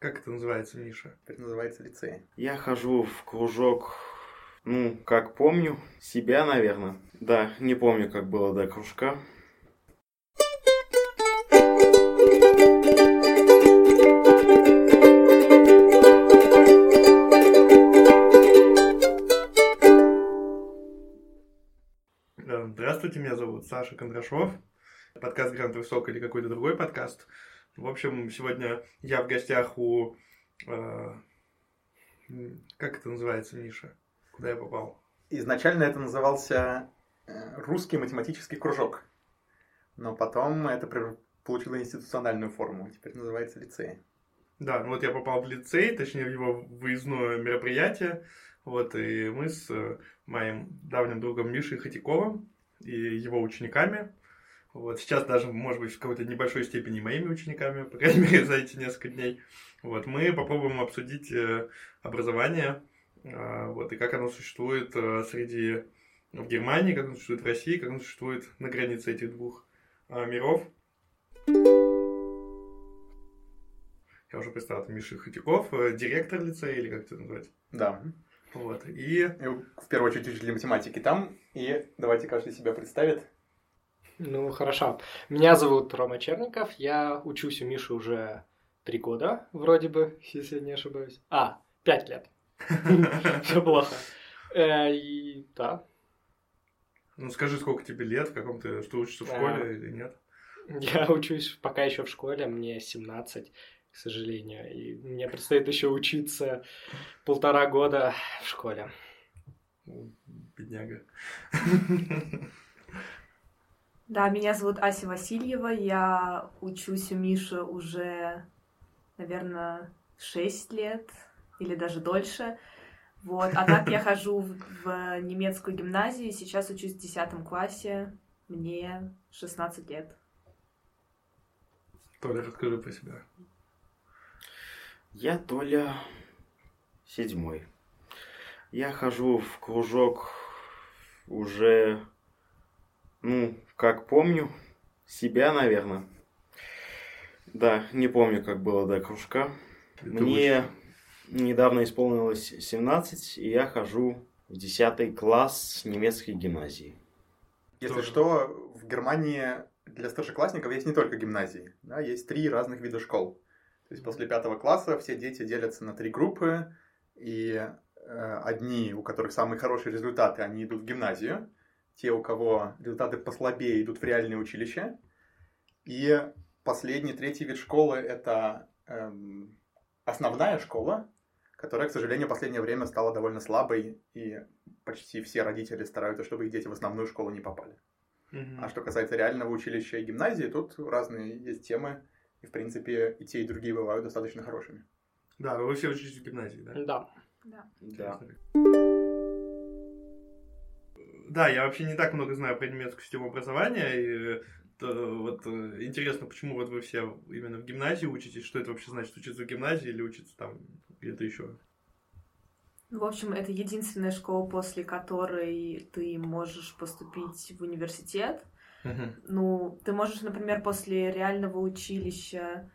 Как это называется, Миша? Это называется лицей. Я хожу в кружок, ну, как помню, себя, наверное. Да, не помню, как было до кружка. Здравствуйте, меня зовут Саша Кондрашов. Подкаст Грант Высок или какой-то другой подкаст. В общем, сегодня я в гостях у... Э, как это называется, Миша? Куда я попал? Изначально это назывался э, русский математический кружок. Но потом это получило институциональную форму. Теперь называется лицей. Да, ну вот я попал в лицей, точнее в его выездное мероприятие. Вот, и мы с э, моим давним другом Мишей Хотяковым и его учениками вот, сейчас даже, может быть, в какой-то небольшой степени моими учениками, по крайней мере, за эти несколько дней. Вот, мы попробуем обсудить э, образование, э, вот, и как оно существует э, среди в Германии, как оно существует в России, как оно существует на границе этих двух миров. Я уже представил, это Миша Хотяков, директор лицея, или как это назвать? Да. Вот, и... и... В первую очередь учитель математики там, и давайте каждый себя представит. Ну, хорошо. Меня зовут Рома Черников. Я учусь у Миши уже три года, вроде бы, если я не ошибаюсь. А, пять лет. Все плохо. Э, и да. Ну, скажи, сколько тебе лет, в каком ты, что учишься в школе или нет? Я учусь пока еще в школе, мне 17, к сожалению. И мне предстоит еще учиться полтора года в школе. Бедняга. Да, меня зовут Ася Васильева, я учусь у Миши уже, наверное, 6 лет или даже дольше. Вот. А так я хожу в, в немецкую гимназию, сейчас учусь в 10 классе, мне 16 лет. Толя, расскажи про себя. Я Толя седьмой. Я хожу в кружок уже ну, как помню, себя, наверное. Да, не помню, как было до кружка. Это Мне очень... недавно исполнилось 17, и я хожу в 10 класс немецкой гимназии. Если Тоже. что, в Германии для старшеклассников есть не только гимназии, да, есть три разных вида школ. То есть после пятого класса все дети делятся на три группы, и э, одни, у которых самые хорошие результаты, они идут в гимназию, те, у кого результаты послабее, идут в реальные училища. И последний, третий вид школы – это эм, основная школа, которая, к сожалению, в последнее время стала довольно слабой, и почти все родители стараются, чтобы их дети в основную школу не попали. Mm-hmm. А что касается реального училища и гимназии, тут разные есть темы, и, в принципе, и те, и другие бывают достаточно хорошими. Да, вы все учитесь в гимназии, да? Да. Да. да да, я вообще не так много знаю про немецкую систему образования, и то, вот э, интересно, почему вот вы все именно в гимназии учитесь, что это вообще значит учиться в гимназии или учиться там где-то еще? В общем, это единственная школа, после которой ты можешь поступить в университет. Uh-huh. Ну, ты можешь, например, после реального училища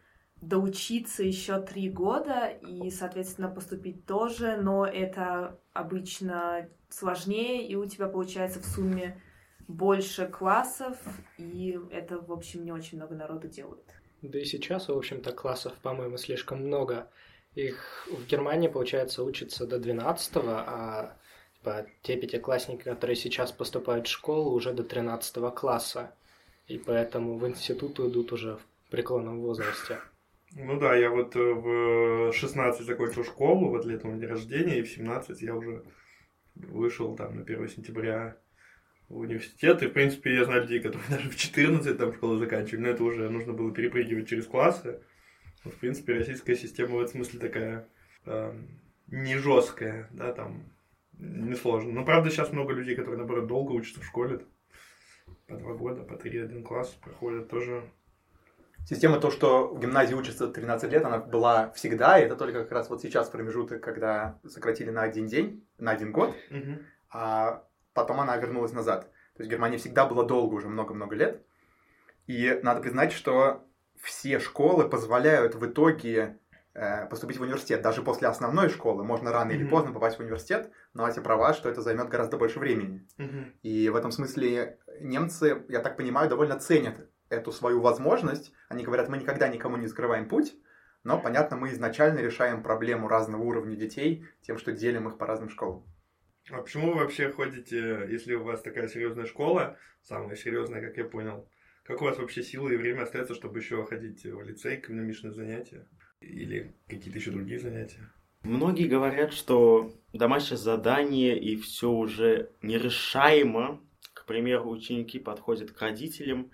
доучиться еще три года и, соответственно, поступить тоже, но это обычно сложнее, и у тебя получается в сумме больше классов, и это, в общем, не очень много народу делают. Да и сейчас, в общем-то, классов, по-моему, слишком много. Их в Германии, получается, учатся до 12 а типа, те пятиклассники, которые сейчас поступают в школу, уже до 13 класса. И поэтому в институт идут уже в преклонном возрасте. Ну да, я вот э, в 16 закончил школу, вот летом день рождения, и в 17 я уже вышел там на 1 сентября в университет. И, в принципе, я знаю людей, которые даже в 14 там школу заканчивали, но это уже нужно было перепрыгивать через классы. Вот, в принципе, российская система в этом смысле такая э, не жесткая, да, там несложно. Но, правда, сейчас много людей, которые, наоборот, долго учатся в школе. По два года, по три, один класс проходят тоже Система то, что в гимназии учатся 13 лет, она была всегда, и это только как раз вот сейчас промежуток, когда сократили на один день, на один год, угу. а потом она вернулась назад. То есть Германия всегда была долго, уже много-много лет. И надо признать, что все школы позволяют в итоге э, поступить в университет. Даже после основной школы можно рано mm-hmm. или поздно попасть в университет, но эти права, что это займет гораздо больше времени. Mm-hmm. И в этом смысле немцы, я так понимаю, довольно ценят эту свою возможность. Они говорят, мы никогда никому не закрываем путь, но, понятно, мы изначально решаем проблему разного уровня детей тем, что делим их по разным школам. А почему вы вообще ходите, если у вас такая серьезная школа, самая серьезная, как я понял, как у вас вообще силы и время остается, чтобы еще ходить в лицей, экономичные занятия или какие-то еще другие занятия? Многие говорят, что домашнее задание и все уже нерешаемо. К примеру, ученики подходят к родителям,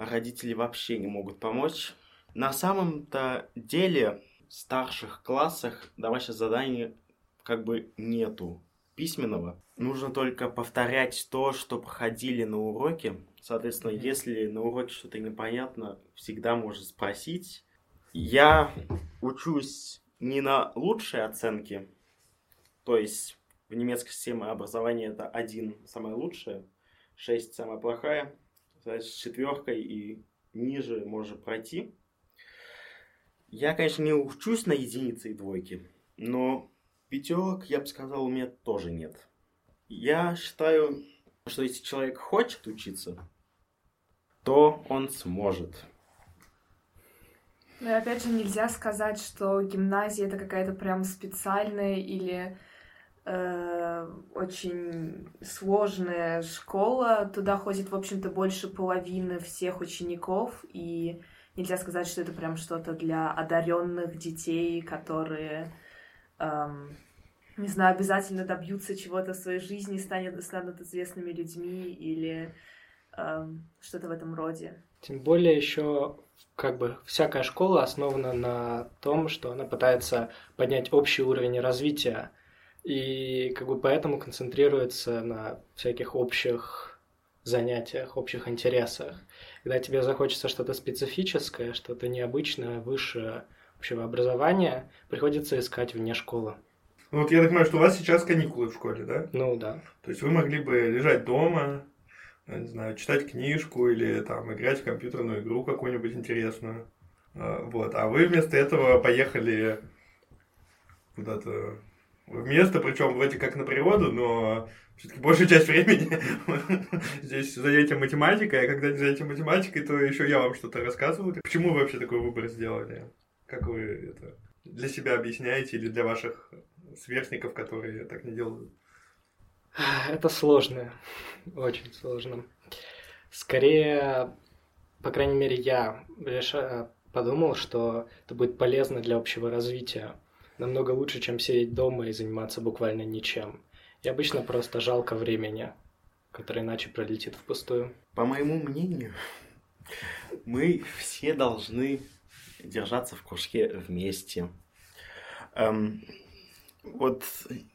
а родители вообще не могут помочь. На самом-то деле в старших классах домашнее задание как бы нету письменного. Нужно только повторять то, что проходили на уроке. Соответственно, mm-hmm. если на уроке что-то непонятно, всегда можно спросить. Я учусь не на лучшие оценки, то есть в немецкой системе образования это один самое лучшее, шесть самая плохая, значит, с четверкой и ниже можно пройти. Я, конечно, не учусь на единицы и двойки, но пятерок, я бы сказал, у меня тоже нет. Я считаю, что если человек хочет учиться, то он сможет. Ну и опять же, нельзя сказать, что гимназия это какая-то прям специальная или э, очень сложная школа. Туда ходит, в общем-то, больше половины всех учеников, и нельзя сказать, что это прям что-то для одаренных детей, которые, эм, не знаю, обязательно добьются чего-то в своей жизни, станут, станут известными людьми или эм, что-то в этом роде. Тем более еще как бы всякая школа основана на том, что она пытается поднять общий уровень развития и как бы поэтому концентрируется на всяких общих занятиях, общих интересах. Когда тебе захочется что-то специфическое, что-то необычное, высшее общего образования, приходится искать вне школы. Ну вот я так понимаю, что у вас сейчас каникулы в школе, да? Ну да. То есть вы могли бы лежать дома, не знаю, читать книжку или там играть в компьютерную игру какую-нибудь интересную. А, вот. А вы вместо этого поехали куда-то место, причем вроде как на природу, но все-таки большую часть времени здесь занятие математикой, а когда не занятие математикой, то еще я вам что-то рассказываю. Почему вы вообще такой выбор сделали? Как вы это для себя объясняете или для ваших сверстников, которые так не делают? Это сложно, очень сложно. Скорее, по крайней мере, я подумал, что это будет полезно для общего развития. Намного лучше, чем сидеть дома и заниматься буквально ничем. И обычно просто жалко времени, которое иначе пролетит впустую. По моему мнению, мы все должны держаться в кружке вместе. Эм, вот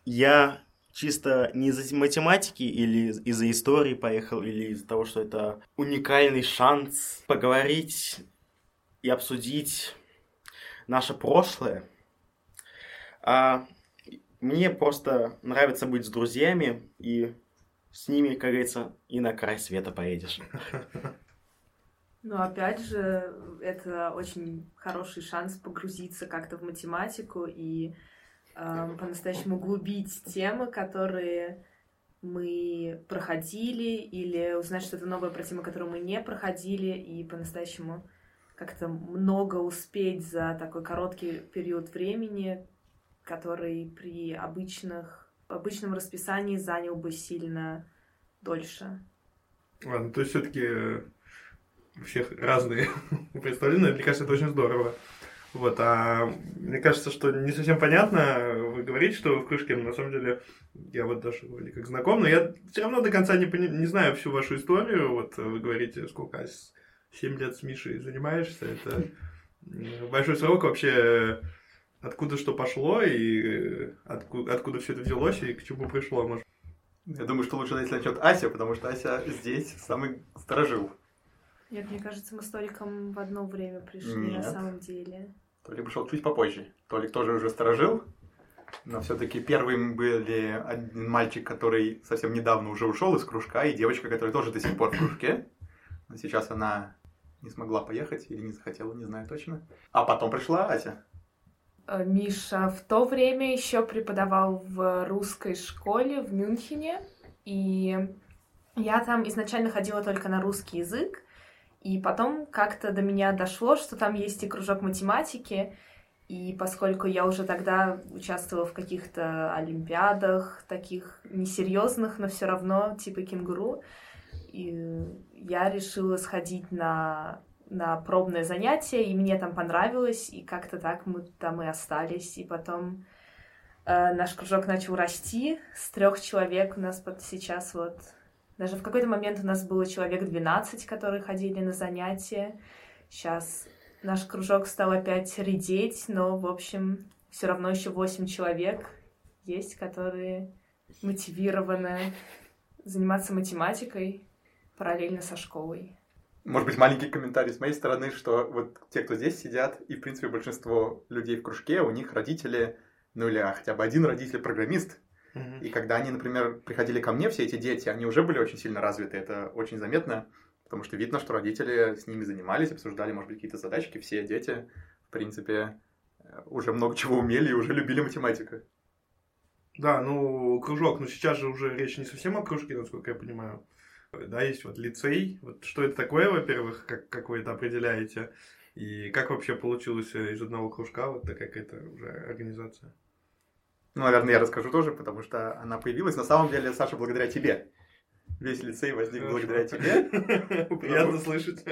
я чисто не из-за математики или из-за истории поехал, или из-за того, что это уникальный шанс поговорить и обсудить наше прошлое. А мне просто нравится быть с друзьями, и с ними, как говорится, и на край света поедешь. Ну, опять же, это очень хороший шанс погрузиться как-то в математику и э, по-настоящему углубить темы, которые мы проходили, или узнать что-то новое про темы, которые мы не проходили, и по-настоящему как-то много успеть за такой короткий период времени, который при обычных, обычном расписании занял бы сильно дольше. Ладно, то есть все-таки у всех разные представления, мне кажется, это очень здорово. Вот, а мне кажется, что не совсем понятно, вы говорите, что вы в кружке, но на самом деле я вот даже вроде как знаком, но я все равно до конца не, пони... не знаю всю вашу историю. Вот вы говорите, сколько, 7 лет с Мишей занимаешься, это большой срок вообще, откуда что пошло и откуда, откуда все это взялось и к чему пришло, может. Я думаю, что лучше если начнет Ася, потому что Ася здесь самый сторожил. Нет, мне кажется, мы с Толиком в одно время пришли Нет. на самом деле. Толик пришел чуть попозже. Толик тоже уже сторожил, но все-таки первым были один мальчик, который совсем недавно уже ушел из кружка, и девочка, которая тоже до сих пор в кружке. Но сейчас она не смогла поехать или не захотела, не знаю точно. А потом пришла Ася. Э, Миша в то время еще преподавал в русской школе в Мюнхене, и я там изначально ходила только на русский язык, и потом как-то до меня дошло, что там есть и кружок математики, и поскольку я уже тогда участвовала в каких-то олимпиадах, таких несерьезных, но все равно типа кенгуру, и я решила сходить на на пробное занятие, и мне там понравилось, и как-то так мы там и остались. И потом э, наш кружок начал расти. С трех человек у нас под сейчас вот... Даже в какой-то момент у нас было человек 12, которые ходили на занятия. Сейчас наш кружок стал опять редеть, но, в общем, все равно еще 8 человек есть, которые мотивированы заниматься математикой параллельно со школой. Может быть, маленький комментарий с моей стороны, что вот те, кто здесь сидят, и, в принципе, большинство людей в кружке, у них родители, ну или хотя бы один родитель программист. Mm-hmm. И когда они, например, приходили ко мне, все эти дети, они уже были очень сильно развиты, это очень заметно, потому что видно, что родители с ними занимались, обсуждали, может быть, какие-то задачки. Все дети, в принципе, уже много чего умели и уже любили математику. Да, ну, кружок, но сейчас же уже речь не совсем о кружке, насколько я понимаю да, есть вот лицей. Вот что это такое, во-первых, как, как вы это определяете? И как вообще получилось из одного кружка вот такая какая-то уже организация? Ну, наверное, я расскажу тоже, потому что она появилась. На самом деле, Саша, благодаря тебе. Весь лицей возник Хорошо. благодаря тебе. Приятно слышать.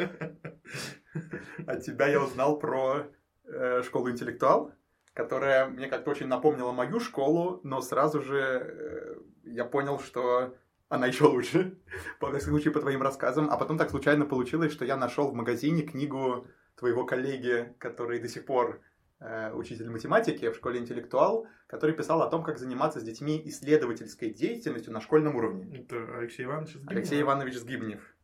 От тебя я узнал про э, школу интеллектуал, которая мне как-то очень напомнила мою школу, но сразу же э, я понял, что она еще лучше, по всяком случае, по твоим рассказам. А потом так случайно получилось, что я нашел в магазине книгу твоего коллеги, который до сих пор э, учитель математики в школе интеллектуал, который писал о том, как заниматься с детьми исследовательской деятельностью на школьном уровне. Это Алексей Иванович Сгибнев. Алексей Иванович Сгибнев.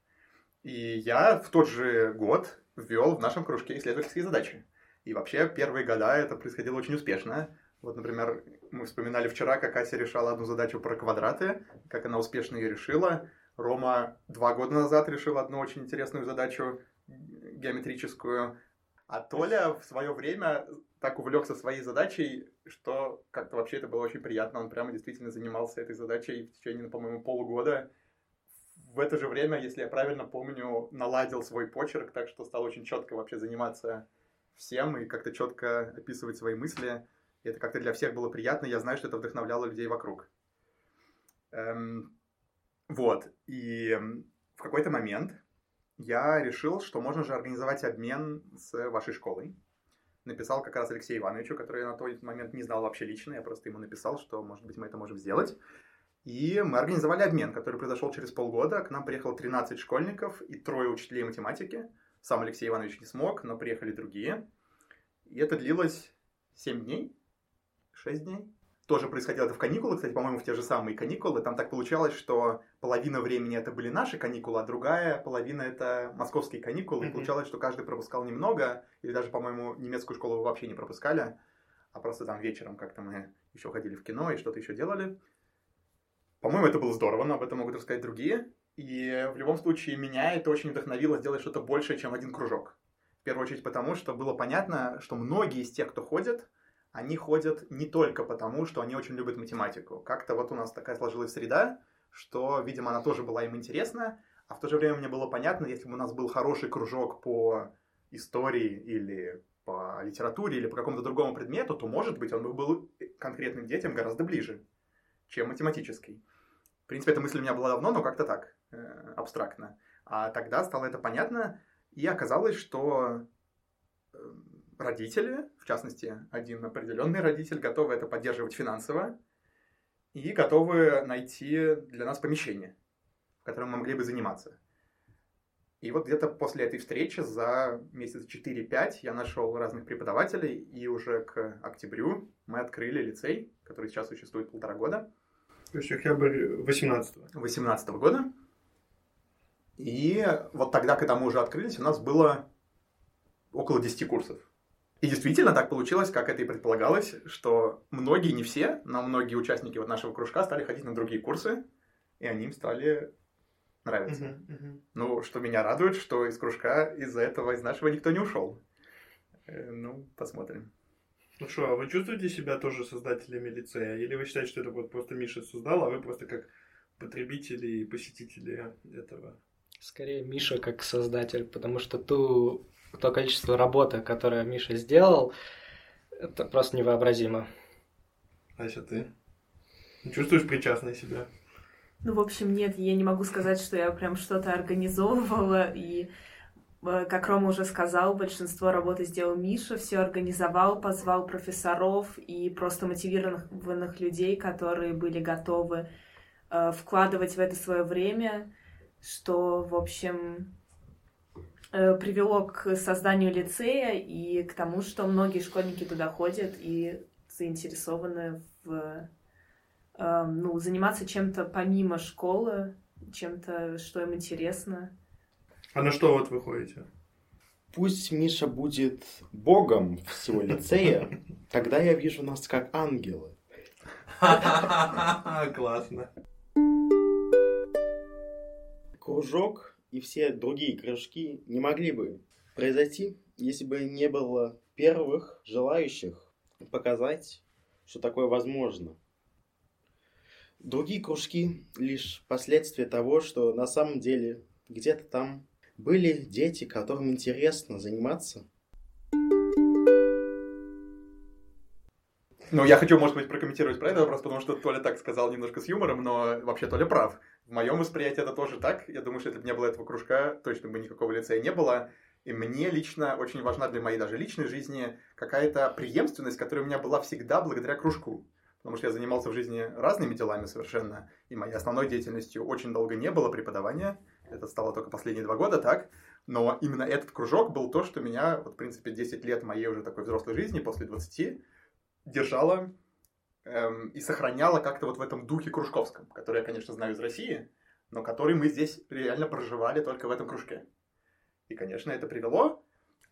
И я в тот же год ввел в нашем кружке исследовательские задачи. И вообще первые года это происходило очень успешно. Вот, например, мы вспоминали вчера, как Ася решала одну задачу про квадраты, как она успешно ее решила. Рома два года назад решил одну очень интересную задачу геометрическую. А Толя в свое время так увлекся своей задачей, что как-то вообще это было очень приятно. Он прямо действительно занимался этой задачей в течение, по-моему, полугода. В это же время, если я правильно помню, наладил свой почерк, так что стал очень четко вообще заниматься всем и как-то четко описывать свои мысли. И это как-то для всех было приятно. Я знаю, что это вдохновляло людей вокруг. Эм, вот. И в какой-то момент я решил, что можно же организовать обмен с вашей школой. Написал как раз Алексею Ивановичу, который на тот момент не знал вообще лично. Я просто ему написал, что, может быть, мы это можем сделать. И мы организовали обмен, который произошел через полгода. К нам приехало 13 школьников и трое учителей математики. Сам Алексей Иванович не смог, но приехали другие. И это длилось 7 дней. 6 дней. Тоже происходило это в каникулы, кстати, по-моему, в те же самые каникулы. Там так получалось, что половина времени это были наши каникулы, а другая половина это московские каникулы. Mm-hmm. И получалось, что каждый пропускал немного, или даже, по-моему, немецкую школу вообще не пропускали, а просто там вечером как-то мы еще ходили в кино и что-то еще делали. По-моему, это было здорово, но об этом могут рассказать другие. И в любом случае меня это очень вдохновило сделать что-то большее, чем один кружок. В первую очередь потому, что было понятно, что многие из тех, кто ходит, они ходят не только потому, что они очень любят математику. Как-то вот у нас такая сложилась среда, что, видимо, она тоже была им интересна, а в то же время мне было понятно, если бы у нас был хороший кружок по истории или по литературе или по какому-то другому предмету, то, может быть, он бы был конкретным детям гораздо ближе, чем математический. В принципе, эта мысль у меня была давно, но как-то так, э, абстрактно. А тогда стало это понятно, и оказалось, что эм, родители, в частности, один определенный родитель, готовы это поддерживать финансово и готовы найти для нас помещение, в котором мы могли бы заниматься. И вот где-то после этой встречи за месяц 4-5 я нашел разных преподавателей, и уже к октябрю мы открыли лицей, который сейчас существует полтора года. То есть октябрь 18 -го. 18 -го года. И вот тогда, когда мы уже открылись, у нас было около 10 курсов. И действительно так получилось, как это и предполагалось, что многие, не все, но многие участники вот нашего кружка стали ходить на другие курсы, и они им стали нравиться. Uh-huh, uh-huh. Ну, что меня радует, что из кружка из-за этого, из нашего никто не ушел. Э, ну, посмотрим. Ну что, а вы чувствуете себя тоже создателями лицея? Или вы считаете, что это вот просто Миша создал, а вы просто как потребители и посетители этого? Скорее, Миша как создатель, потому что ту, то количество работы, которое Миша сделал, это просто невообразимо. Ася, ты чувствуешь причастность себя? Ну, в общем, нет, я не могу сказать, что я прям что-то организовывала, и, э, как Рома уже сказал, большинство работы сделал Миша, все организовал, позвал профессоров и просто мотивированных людей, которые были готовы э, вкладывать в это свое время, что, в общем, привело к созданию лицея и к тому, что многие школьники туда ходят и заинтересованы в ну, заниматься чем-то помимо школы, чем-то, что им интересно. А на что вот вы ходите? Пусть Миша будет богом всего лицея, тогда я вижу нас как ангелы. Классно. Кружок и все другие кружки не могли бы произойти, если бы не было первых желающих показать, что такое возможно. Другие кружки – лишь последствия того, что на самом деле где-то там были дети, которым интересно заниматься. Ну, я хочу, может быть, прокомментировать про этот вопрос, потому что Толя так сказал немножко с юмором, но вообще Толя прав. В моем восприятии это тоже так. Я думаю, что если бы не было этого кружка, точно бы никакого лицея не было. И мне лично очень важна для моей даже личной жизни какая-то преемственность, которая у меня была всегда благодаря кружку потому что я занимался в жизни разными делами совершенно, и моей основной деятельностью очень долго не было преподавания, это стало только последние два года, так, но именно этот кружок был то, что меня, вот, в принципе, 10 лет моей уже такой взрослой жизни, после 20, держало эм, и сохраняло как-то вот в этом духе кружковском, который я, конечно, знаю из России, но который мы здесь реально проживали только в этом кружке. И, конечно, это привело.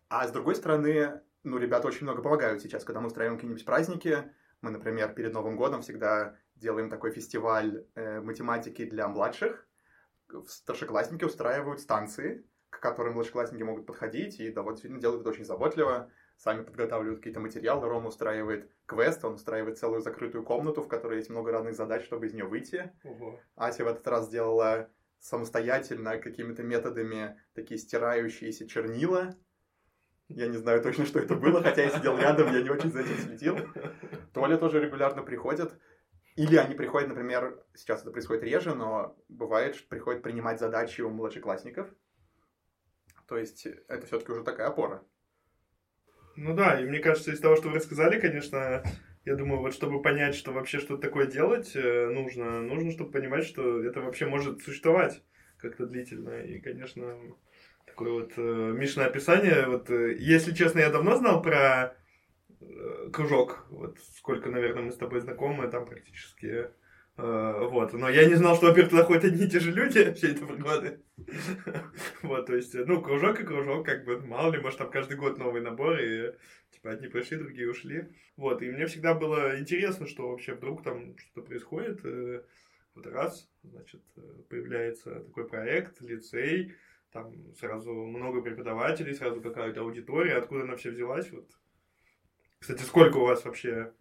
А с другой стороны, ну, ребята очень много помогают сейчас, когда мы устраиваем какие-нибудь праздники, мы, например, перед Новым годом всегда делаем такой фестиваль э, математики для младших. Старшеклассники устраивают станции, к которым младшеклассники могут подходить, и довольно делают это очень заботливо. Сами подготавливают какие-то материалы. Рома устраивает квест, он устраивает целую закрытую комнату, в которой есть много разных задач, чтобы из нее выйти. Ого. Ася в этот раз сделала самостоятельно какими-то методами такие стирающиеся чернила, я не знаю точно, что это было, хотя я сидел рядом, я не очень за этим следил. Толя тоже регулярно приходит. Или они приходят, например, сейчас это происходит реже, но бывает, что приходят принимать задачи у младшеклассников. То есть это все-таки уже такая опора. Ну да, и мне кажется, из того, что вы рассказали, конечно, я думаю, вот чтобы понять, что вообще что-то такое делать э, нужно, нужно, чтобы понимать, что это вообще может существовать как-то длительно. И, конечно, такое вот э, Мишное описание. Вот, э, если честно, я давно знал про э, кружок. Вот сколько, наверное, мы с тобой знакомы, там практически. Э, вот. Но я не знал, что, во-первых, туда ходят одни и те же люди все эти годы. вот, то есть, ну, кружок и кружок, как бы, мало ли, может, там каждый год новый набор, и типа одни пришли, другие ушли. Вот, и мне всегда было интересно, что вообще вдруг там что-то происходит. Э, вот раз, значит, э, появляется такой проект, лицей, там сразу много преподавателей, сразу какая-то аудитория, откуда она все взялась, вот. Кстати, сколько у вас вообще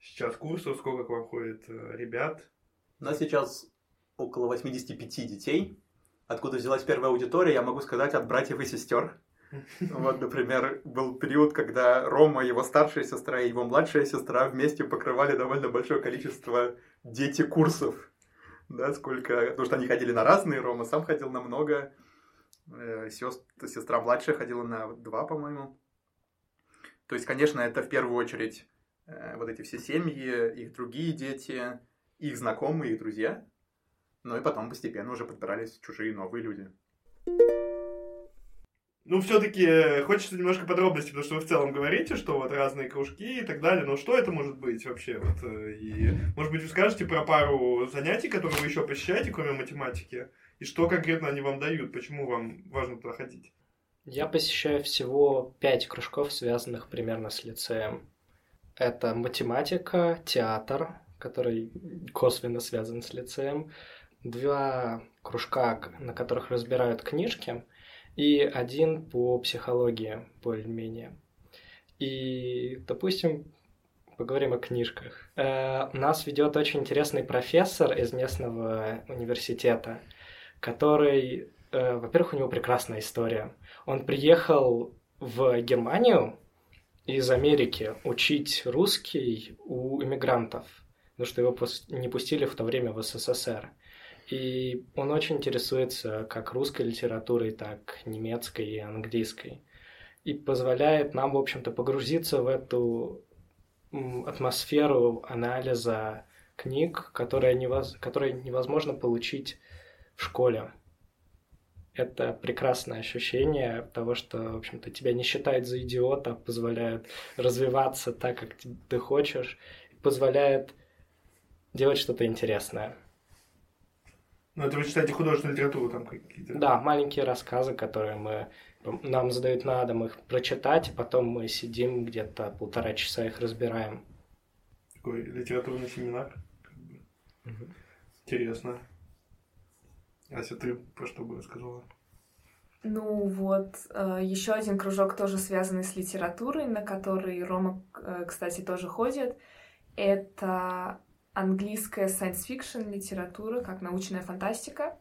сейчас курсов, сколько к вам ходит ребят? У нас сейчас около 85 детей. Откуда взялась первая аудитория, я могу сказать от братьев и сестер. Вот, например, был период, когда Рома, его старшая сестра и его младшая сестра вместе покрывали довольно большое количество дети курсов. Да, сколько... Потому что они ходили на разные, Рома сам ходил на много. Э, сестра, сестра младшая ходила на два, по-моему. То есть, конечно, это в первую очередь э, вот эти все семьи, их другие дети, их знакомые, их друзья. Ну и потом постепенно уже подбирались чужие новые люди. Ну, все-таки э, хочется немножко подробностей, потому что вы в целом говорите, что вот разные кружки и так далее, но что это может быть вообще? Вот, и, может быть, вы скажете про пару занятий, которые вы еще посещаете, кроме математики? И что конкретно они вам дают? Почему вам важно туда ходить? Я посещаю всего пять кружков, связанных примерно с лицеем. Это математика, театр, который косвенно связан с лицеем, два кружка, на которых разбирают книжки, и один по психологии, более-менее. И, допустим, поговорим о книжках. Э, нас ведет очень интересный профессор из местного университета, который, э, во-первых, у него прекрасная история. Он приехал в Германию из Америки учить русский у иммигрантов, потому что его не пустили в то время в СССР. И он очень интересуется как русской литературой, так немецкой и английской. И позволяет нам, в общем-то, погрузиться в эту атмосферу анализа книг, которые, невоз... которые невозможно получить в школе. Это прекрасное ощущение того, что, в общем-то, тебя не считают за идиота, позволяет развиваться так, как ты хочешь, позволяет делать что-то интересное. Ну, это вы читаете художественную литературу там какие-то? Да, маленькие рассказы, которые мы нам задают на дом их прочитать, и потом мы сидим где-то полтора часа их разбираем. Такой литературный семинар. Угу. Интересно. Ася, ты про что бы рассказала? Ну вот, э, еще один кружок тоже связанный с литературой, на который Рома, э, кстати, тоже ходит. Это английская science fiction литература, как научная фантастика.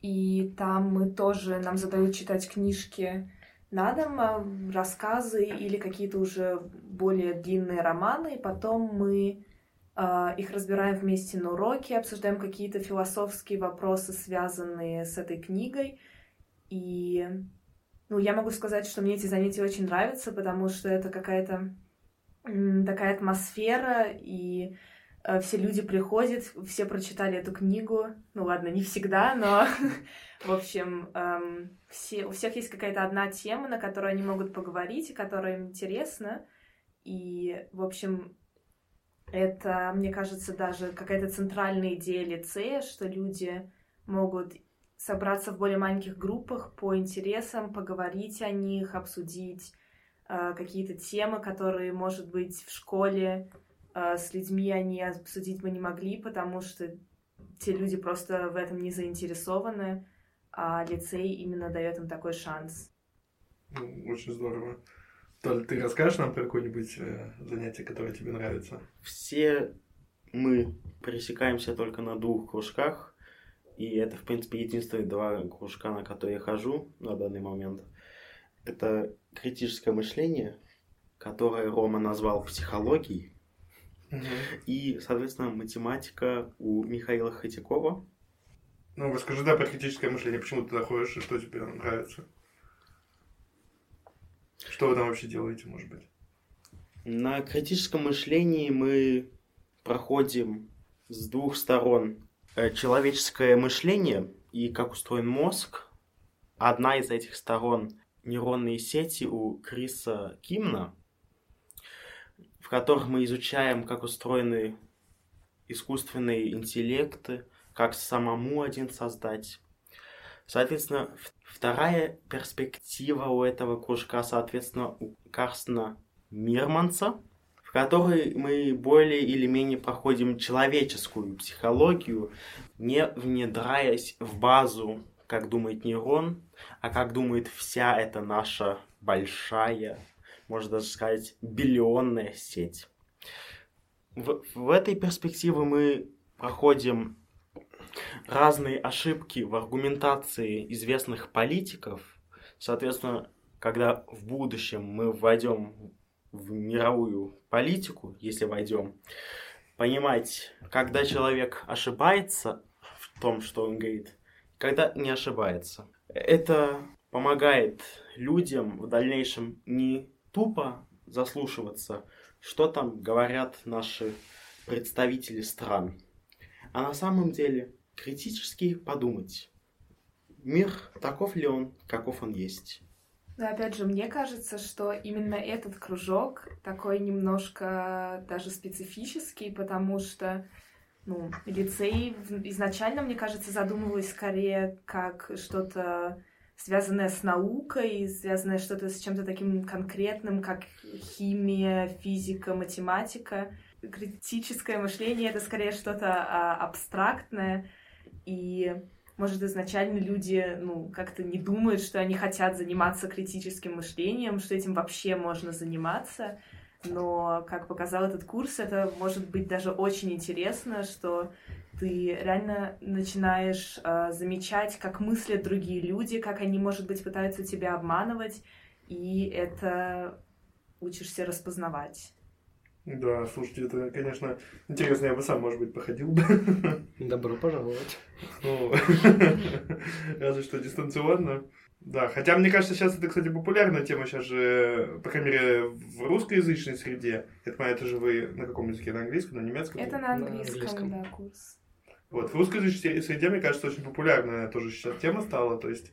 И там мы тоже, нам задают читать книжки на дом, а, рассказы или какие-то уже более длинные романы, и потом мы э, их разбираем вместе на уроке, обсуждаем какие-то философские вопросы, связанные с этой книгой. И ну, я могу сказать, что мне эти занятия очень нравятся, потому что это какая-то такая атмосфера, и все люди приходят, все прочитали эту книгу. Ну ладно, не всегда, но в общем, эм, все, у всех есть какая-то одна тема, на которую они могут поговорить, которая им интересна. И, в общем, это, мне кажется, даже какая-то центральная идея лицея, что люди могут собраться в более маленьких группах по интересам, поговорить о них, обсудить э, какие-то темы, которые, может быть, в школе с людьми они обсудить бы не могли, потому что те люди просто в этом не заинтересованы, а лицей именно дает им такой шанс. Ну, очень здорово. Толь, ты расскажешь нам про какое-нибудь э, занятие, которое тебе нравится? Все мы пересекаемся только на двух кружках, и это, в принципе, единственные два кружка, на которые я хожу на данный момент. Это критическое мышление, которое Рома назвал психологией, и, соответственно, математика у Михаила Хотякова. Ну, расскажи, да, про критическое мышление. Почему ты туда ходишь и что тебе нравится? Что вы там вообще делаете, может быть? На критическом мышлении мы проходим с двух сторон э, человеческое мышление и как устроен мозг. Одна из этих сторон нейронные сети у Криса Кимна – в которых мы изучаем, как устроены искусственные интеллекты, как самому один создать. Соответственно, вторая перспектива у этого кружка, соответственно, у Карстена Мирманца, в которой мы более или менее проходим человеческую психологию, не внедряясь в базу, как думает нейрон, а как думает вся эта наша большая можно даже сказать, биллионная сеть. В, в этой перспективе мы проходим разные ошибки в аргументации известных политиков. Соответственно, когда в будущем мы войдем в мировую политику, если войдем, понимать, когда человек ошибается в том, что он говорит, когда не ошибается. Это помогает людям в дальнейшем не тупо заслушиваться, что там говорят наши представители стран. А на самом деле критически подумать, мир таков ли он, каков он есть. Да, опять же, мне кажется, что именно этот кружок такой немножко даже специфический, потому что ну, лицей изначально, мне кажется, задумывалось скорее как что-то связанное с наукой, связанное что-то с чем-то таким конкретным, как химия, физика, математика. Критическое мышление — это скорее что-то а, абстрактное, и, может, изначально люди, ну, как-то не думают, что они хотят заниматься критическим мышлением, что этим вообще можно заниматься. Но, как показал этот курс, это может быть даже очень интересно, что ты реально начинаешь э, замечать, как мыслят другие люди, как они, может быть, пытаются тебя обманывать, и это учишься распознавать. Да, слушайте, это, конечно, интересно, я бы сам, может быть, походил бы. Добро пожаловать. Ну, разве что дистанционно. Да, хотя мне кажется, сейчас это, кстати, популярная тема, сейчас же, по крайней мере, в русскоязычной среде. Это, это же вы на каком языке? На английском, на немецком? Это на английском, на английском. да, курс. Вот, в русскоязычной среде, мне кажется, очень популярная тоже сейчас тема стала, то есть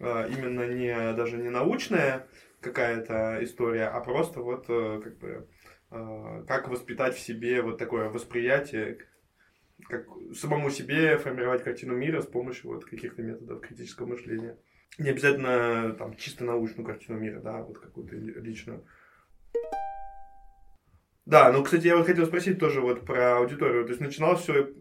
э, именно не, даже не научная какая-то история, а просто вот э, как бы э, как воспитать в себе вот такое восприятие, как самому себе формировать картину мира с помощью вот каких-то методов критического мышления. Не обязательно там чисто научную картину мира, да, вот какую-то личную. Да, ну, кстати, я вот хотел спросить тоже вот про аудиторию. То есть начиналось все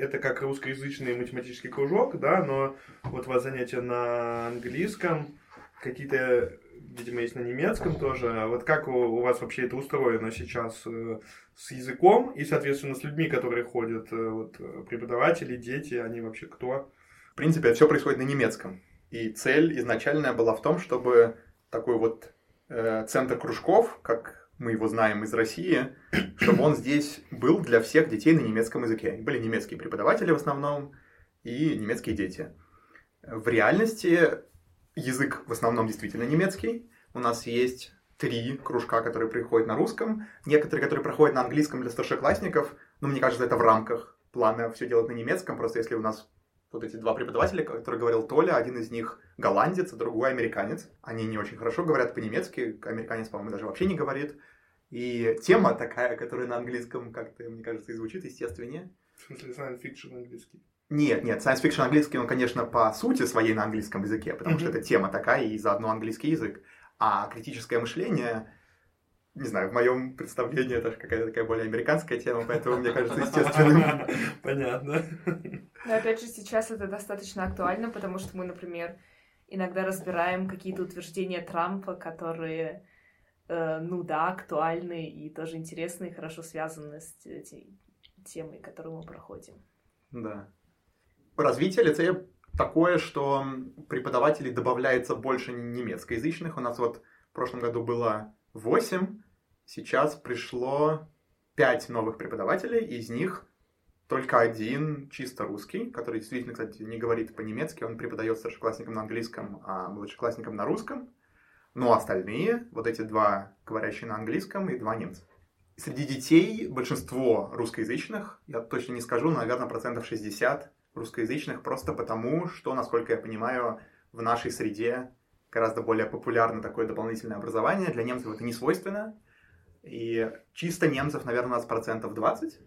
это как русскоязычный математический кружок, да, но вот у вас занятия на английском, какие-то, видимо, есть на немецком тоже. Вот как у, у вас вообще это устроено сейчас э, с языком и, соответственно, с людьми, которые ходят, э, вот преподаватели, дети, они вообще кто? В принципе, все происходит на немецком. И цель изначальная была в том, чтобы такой вот э, центр кружков, как мы его знаем из России, чтобы он здесь был для всех детей на немецком языке. Были немецкие преподаватели в основном и немецкие дети. В реальности язык в основном действительно немецкий. У нас есть три кружка, которые приходят на русском, некоторые, которые проходят на английском для старшеклассников, но мне кажется, это в рамках плана все делать на немецком, просто если у нас вот эти два преподавателя, которые говорил Толя, один из них голландец, а другой американец. Они не очень хорошо говорят по-немецки, американец, по-моему, даже вообще не говорит. И тема такая, которая на английском как-то, мне кажется, и звучит естественнее. В смысле, science fiction английский? Нет, нет, science fiction английский, он, конечно, по сути своей на английском языке, потому mm-hmm. что эта тема такая и заодно английский язык. А критическое мышление, не знаю, в моем представлении это какая-то такая более американская тема, поэтому мне кажется естественным. Понятно. Но опять же, сейчас это достаточно актуально, потому что мы, например, иногда разбираем какие-то утверждения Трампа, которые, э, ну да, актуальны и тоже интересны и хорошо связаны с этой темой, которую мы проходим. Да. Развитие лицея такое, что преподавателей добавляется больше немецкоязычных. У нас вот в прошлом году было 8, сейчас пришло 5 новых преподавателей, из них только один чисто русский, который действительно, кстати, не говорит по-немецки, он преподает старшеклассникам на английском, а младшеклассникам на русском. Но остальные, вот эти два говорящие на английском и два немца. Среди детей большинство русскоязычных, я точно не скажу, наверное, процентов 60 русскоязычных, просто потому, что, насколько я понимаю, в нашей среде гораздо более популярно такое дополнительное образование. Для немцев это не свойственно. И чисто немцев, наверное, у нас процентов 20.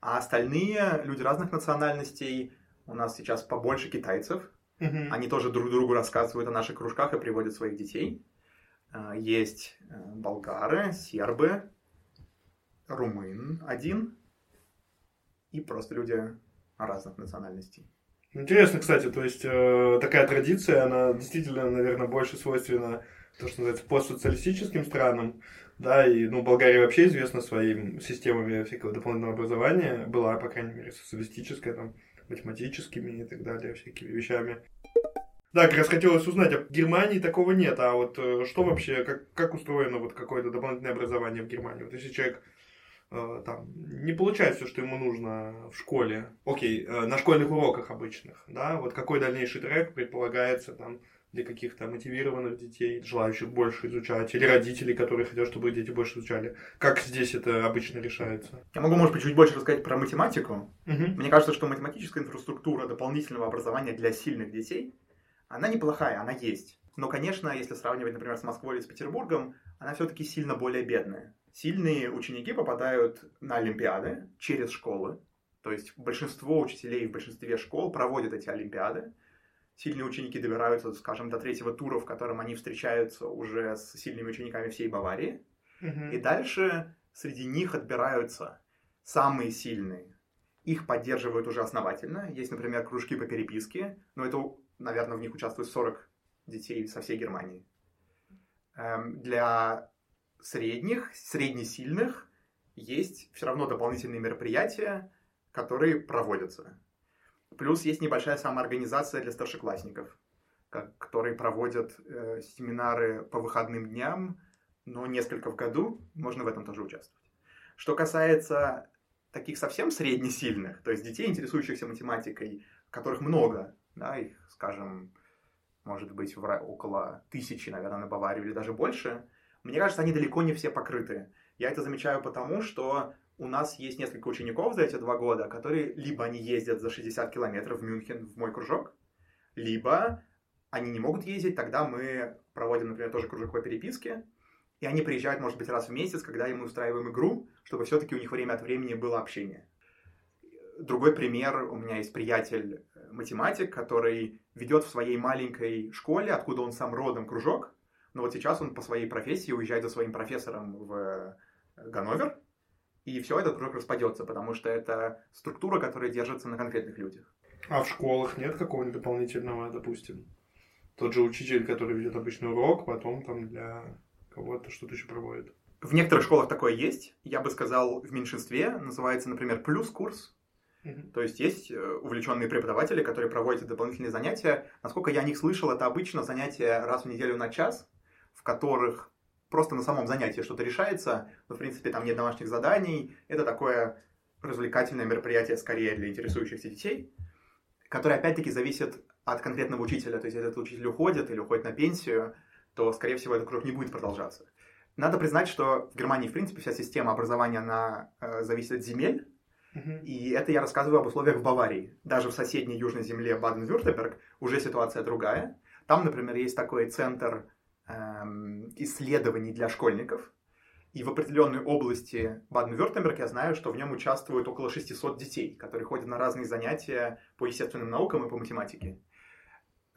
А остальные люди разных национальностей, у нас сейчас побольше китайцев. Mm-hmm. Они тоже друг другу рассказывают о наших кружках и приводят своих детей. А, есть э, болгары, сербы, румын один и просто люди разных национальностей. Интересно, кстати, то есть э, такая традиция, она действительно, наверное, больше свойственна то, что называется постсоциалистическим странам, да, и, ну, Болгария вообще известна своими системами всякого дополнительного образования, была, по крайней мере, социалистическая, там, математическими и так далее, всякими вещами. Да, как раз хотелось узнать, а в Германии такого нет, а вот э, что вообще, как, как устроено вот какое-то дополнительное образование в Германии? Вот если человек там не получает все, что ему нужно в школе, окей, э, на школьных уроках обычных, да, вот какой дальнейший трек предполагается там для каких-то мотивированных детей, желающих больше изучать, или родителей, которые хотят, чтобы дети больше изучали. Как здесь это обычно решается? Я могу, может быть, чуть больше рассказать про математику. Угу. Мне кажется, что математическая инфраструктура дополнительного образования для сильных детей, она неплохая, она есть. Но, конечно, если сравнивать, например, с Москвой или с Петербургом, она все-таки сильно более бедная. Сильные ученики попадают на Олимпиады через школы. То есть большинство учителей в большинстве школ проводят эти Олимпиады сильные ученики добираются, скажем, до третьего тура, в котором они встречаются уже с сильными учениками всей Баварии. Mm-hmm. И дальше среди них отбираются самые сильные. Их поддерживают уже основательно. Есть, например, кружки по переписке, но это, наверное, в них участвует 40 детей со всей Германии. Эм, для средних, среднесильных есть все равно дополнительные мероприятия, которые проводятся. Плюс есть небольшая самоорганизация для старшеклассников, которые проводят э, семинары по выходным дням, но несколько в году, можно в этом тоже участвовать. Что касается таких совсем среднесильных, то есть детей, интересующихся математикой, которых много, да, их, скажем, может быть, около тысячи, наверное, на Баварию или даже больше, мне кажется, они далеко не все покрыты. Я это замечаю потому, что у нас есть несколько учеников за эти два года, которые либо они ездят за 60 километров в Мюнхен в мой кружок, либо они не могут ездить, тогда мы проводим, например, тоже кружок по переписке, и они приезжают, может быть, раз в месяц, когда мы устраиваем игру, чтобы все-таки у них время от времени было общение. Другой пример, у меня есть приятель э, математик, который ведет в своей маленькой школе, откуда он сам родом, кружок, но вот сейчас он по своей профессии уезжает за своим профессором в э, Ганновер, и все, этот кружок распадется, потому что это структура, которая держится на конкретных людях. А в школах нет какого-нибудь дополнительного, допустим? Тот же учитель, который ведет обычный урок, потом там для кого-то что-то еще проводит. В некоторых школах такое есть. Я бы сказал, в меньшинстве. Называется, например, плюс курс. Uh-huh. То есть есть э, увлеченные преподаватели, которые проводят дополнительные занятия. Насколько я о них слышал, это обычно занятия раз в неделю на час, в которых просто на самом занятии что-то решается, но, в принципе, там нет домашних заданий. Это такое развлекательное мероприятие скорее для интересующихся детей, которое, опять-таки, зависит от конкретного учителя. То есть, если этот учитель уходит или уходит на пенсию, то, скорее всего, этот круг не будет продолжаться. Надо признать, что в Германии, в принципе, вся система образования, она э, зависит от земель, и это я рассказываю об условиях в Баварии. Даже в соседней южной земле Баден-Вюртемберг уже ситуация другая. Там, например, есть такой центр исследований для школьников. И в определенной области Баден-Вюртемберг я знаю, что в нем участвуют около 600 детей, которые ходят на разные занятия по естественным наукам и по математике.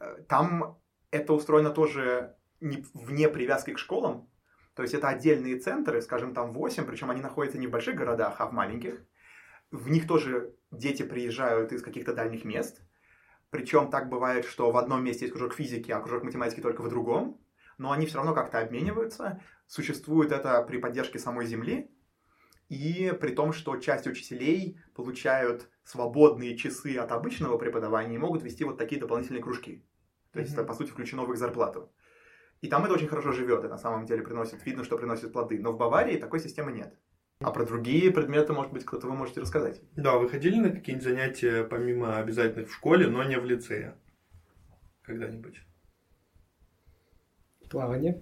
Э, там это устроено тоже не, вне привязки к школам. То есть это отдельные центры, скажем, там 8, причем они находятся не в больших городах, а в маленьких. В них тоже дети приезжают из каких-то дальних мест. Причем так бывает, что в одном месте есть кружок физики, а кружок математики только в другом. Но они все равно как-то обмениваются. Существует это при поддержке самой Земли. И при том, что часть учителей получают свободные часы от обычного преподавания и могут вести вот такие дополнительные кружки. То есть mm-hmm. это, по сути, включено в их зарплату. И там это очень хорошо живет, и на самом деле приносит, видно, что приносит плоды. Но в Баварии такой системы нет. А про другие предметы, может быть, кто-то вы можете рассказать. Да, вы ходили на какие-нибудь занятия, помимо обязательных в школе, но не в лицее? Когда-нибудь? Плавание.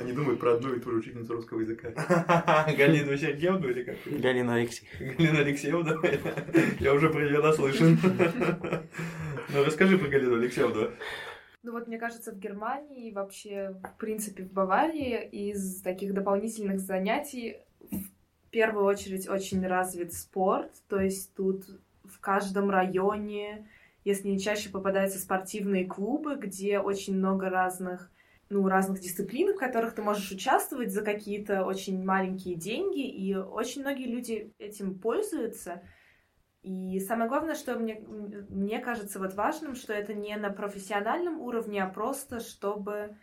Они думают про одну и ту же учительницу русского языка. Галину Сергеевну или как? Галина Алексеевна. Галина Алексеевна? Я уже про нее наслышан. Ну, расскажи про Галину Алексеевну. Ну вот, мне кажется, в Германии, вообще, в принципе, в Баварии из таких дополнительных занятий в первую очередь очень развит спорт, то есть тут в каждом районе, если не чаще, попадаются спортивные клубы, где очень много разных ну, разных дисциплин, в которых ты можешь участвовать за какие-то очень маленькие деньги, и очень многие люди этим пользуются. И самое главное, что мне, мне кажется вот важным, что это не на профессиональном уровне, а просто чтобы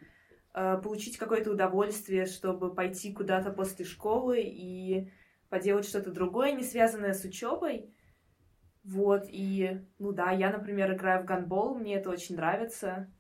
э, получить какое-то удовольствие, чтобы пойти куда-то после школы и поделать что-то другое, не связанное с учебой. Вот, и, ну да, я, например, играю в гандбол, мне это очень нравится.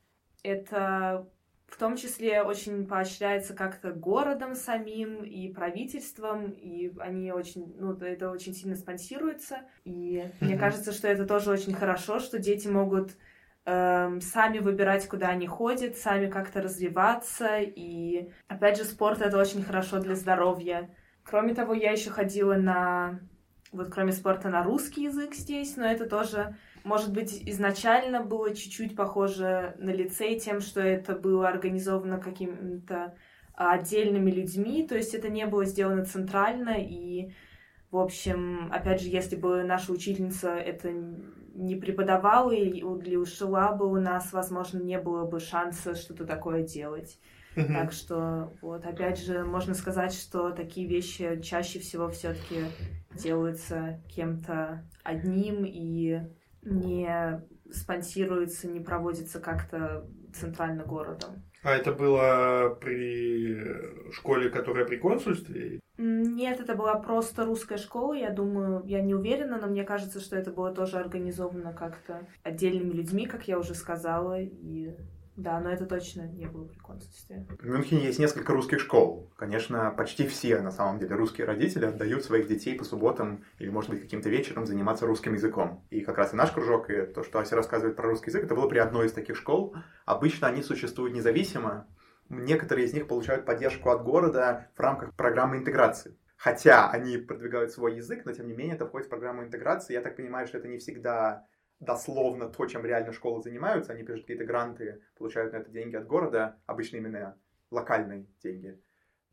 Это в том числе очень поощряется как-то городом самим и правительством, и они очень, ну, это очень сильно спонсируется. И mm-hmm. мне кажется, что это тоже очень хорошо, что дети могут эм, сами выбирать, куда они ходят, сами как-то развиваться. И опять же, спорт это очень хорошо для здоровья. Кроме того, я еще ходила на вот кроме спорта на русский язык здесь, но это тоже может быть, изначально было чуть-чуть похоже на лицей тем, что это было организовано какими-то отдельными людьми, то есть это не было сделано центрально, и, в общем, опять же, если бы наша учительница это не преподавала или ушла бы у нас, возможно, не было бы шанса что-то такое делать. Mm-hmm. Так что, вот, опять же, можно сказать, что такие вещи чаще всего все-таки делаются кем-то одним, и не спонсируется, не проводится как-то центрально городом. А это было при школе, которая при консульстве? Нет, это была просто русская школа, я думаю, я не уверена, но мне кажется, что это было тоже организовано как-то отдельными людьми, как я уже сказала, и да, но это точно не было при консульстве. В Мюнхене есть несколько русских школ. Конечно, почти все, на самом деле, русские родители отдают своих детей по субботам или, может быть, каким-то вечером заниматься русским языком. И как раз и наш кружок, и то, что Ася рассказывает про русский язык, это было при одной из таких школ. Обычно они существуют независимо. Некоторые из них получают поддержку от города в рамках программы интеграции. Хотя они продвигают свой язык, но тем не менее это входит в программу интеграции. Я так понимаю, что это не всегда дословно то, чем реально школы занимаются. Они пишут какие-то гранты, получают на это деньги от города, обычно именно локальные деньги,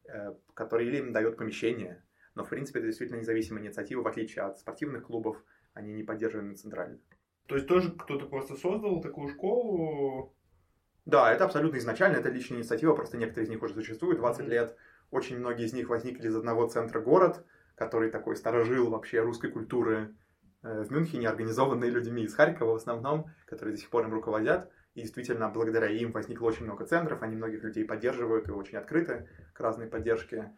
э, которые или им дают помещение. Но, в принципе, это действительно независимая инициатива, в отличие от спортивных клубов, они не поддерживаемы центрально. То есть тоже кто-то просто создал такую школу? Да, это абсолютно изначально, это личная инициатива, просто некоторые из них уже существуют 20 mm-hmm. лет. Очень многие из них возникли из одного центра город, который такой старожил вообще русской культуры в Мюнхене, организованные людьми из Харькова в основном, которые до сих пор им руководят. И действительно, благодаря им возникло очень много центров, они многих людей поддерживают и очень открыты к разной поддержке.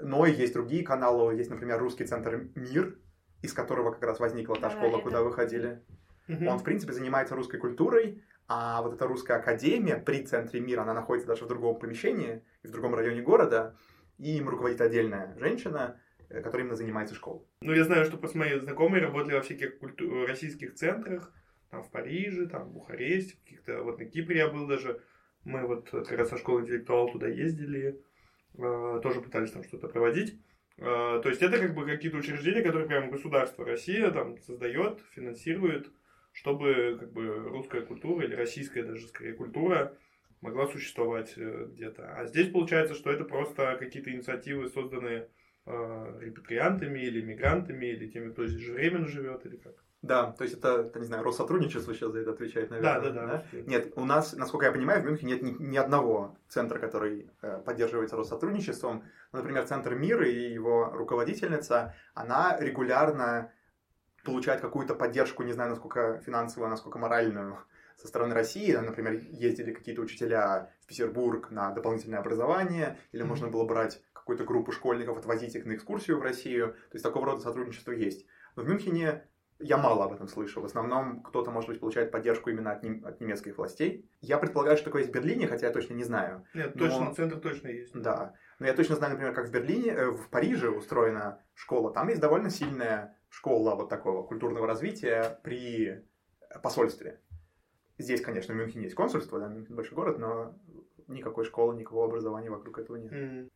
Но есть другие каналы, есть, например, русский центр «Мир», из которого как раз возникла та школа, куда вы ходили. Он, в принципе, занимается русской культурой, а вот эта русская академия при центре мира, она находится даже в другом помещении, в другом районе города, и им руководит отдельная женщина, Э, которой именно занимается школа. Ну, я знаю, что просто мои знакомые работали во всяких культу... российских центрах, там в Париже, там в Бухаресте, каких-то, вот на Кипре я был даже. Мы вот как раз со школы интеллектуал туда ездили, э, тоже пытались там что-то проводить. Э, то есть это как бы какие-то учреждения, которые прямо государство Россия там создает, финансирует, чтобы как бы русская культура или российская даже скорее культура могла существовать где-то. А здесь получается, что это просто какие-то инициативы, созданные э, репатриантами или мигрантами, или теми, кто здесь временно живет, или как? Да, то есть это, это, не знаю, Россотрудничество сейчас за это отвечает, наверное. Да, да, да. да? Нет, у нас, насколько я понимаю, в Мюнхене нет ни, ни одного центра, который э, поддерживается Россотрудничеством. Например, Центр мира и его руководительница, она регулярно получает какую-то поддержку, не знаю, насколько финансовую, насколько моральную, со стороны России. Например, ездили какие-то учителя в Петербург на дополнительное образование, или mm-hmm. можно было брать какую-то группу школьников, отвозить их на экскурсию в Россию. То есть такого рода сотрудничество есть. Но в Мюнхене я мало об этом слышу. В основном кто-то, может быть, получает поддержку именно от, нем, от немецких властей. Я предполагаю, что такое есть в Берлине, хотя я точно не знаю. Нет, но... точно, центр точно есть. Да. Но я точно знаю, например, как в Берлине, э, в Париже устроена школа. Там есть довольно сильная школа вот такого культурного развития при посольстве. Здесь, конечно, в Мюнхене есть консульство, да, Мюнхен большой город, но никакой школы, никакого образования вокруг этого нет. Mm.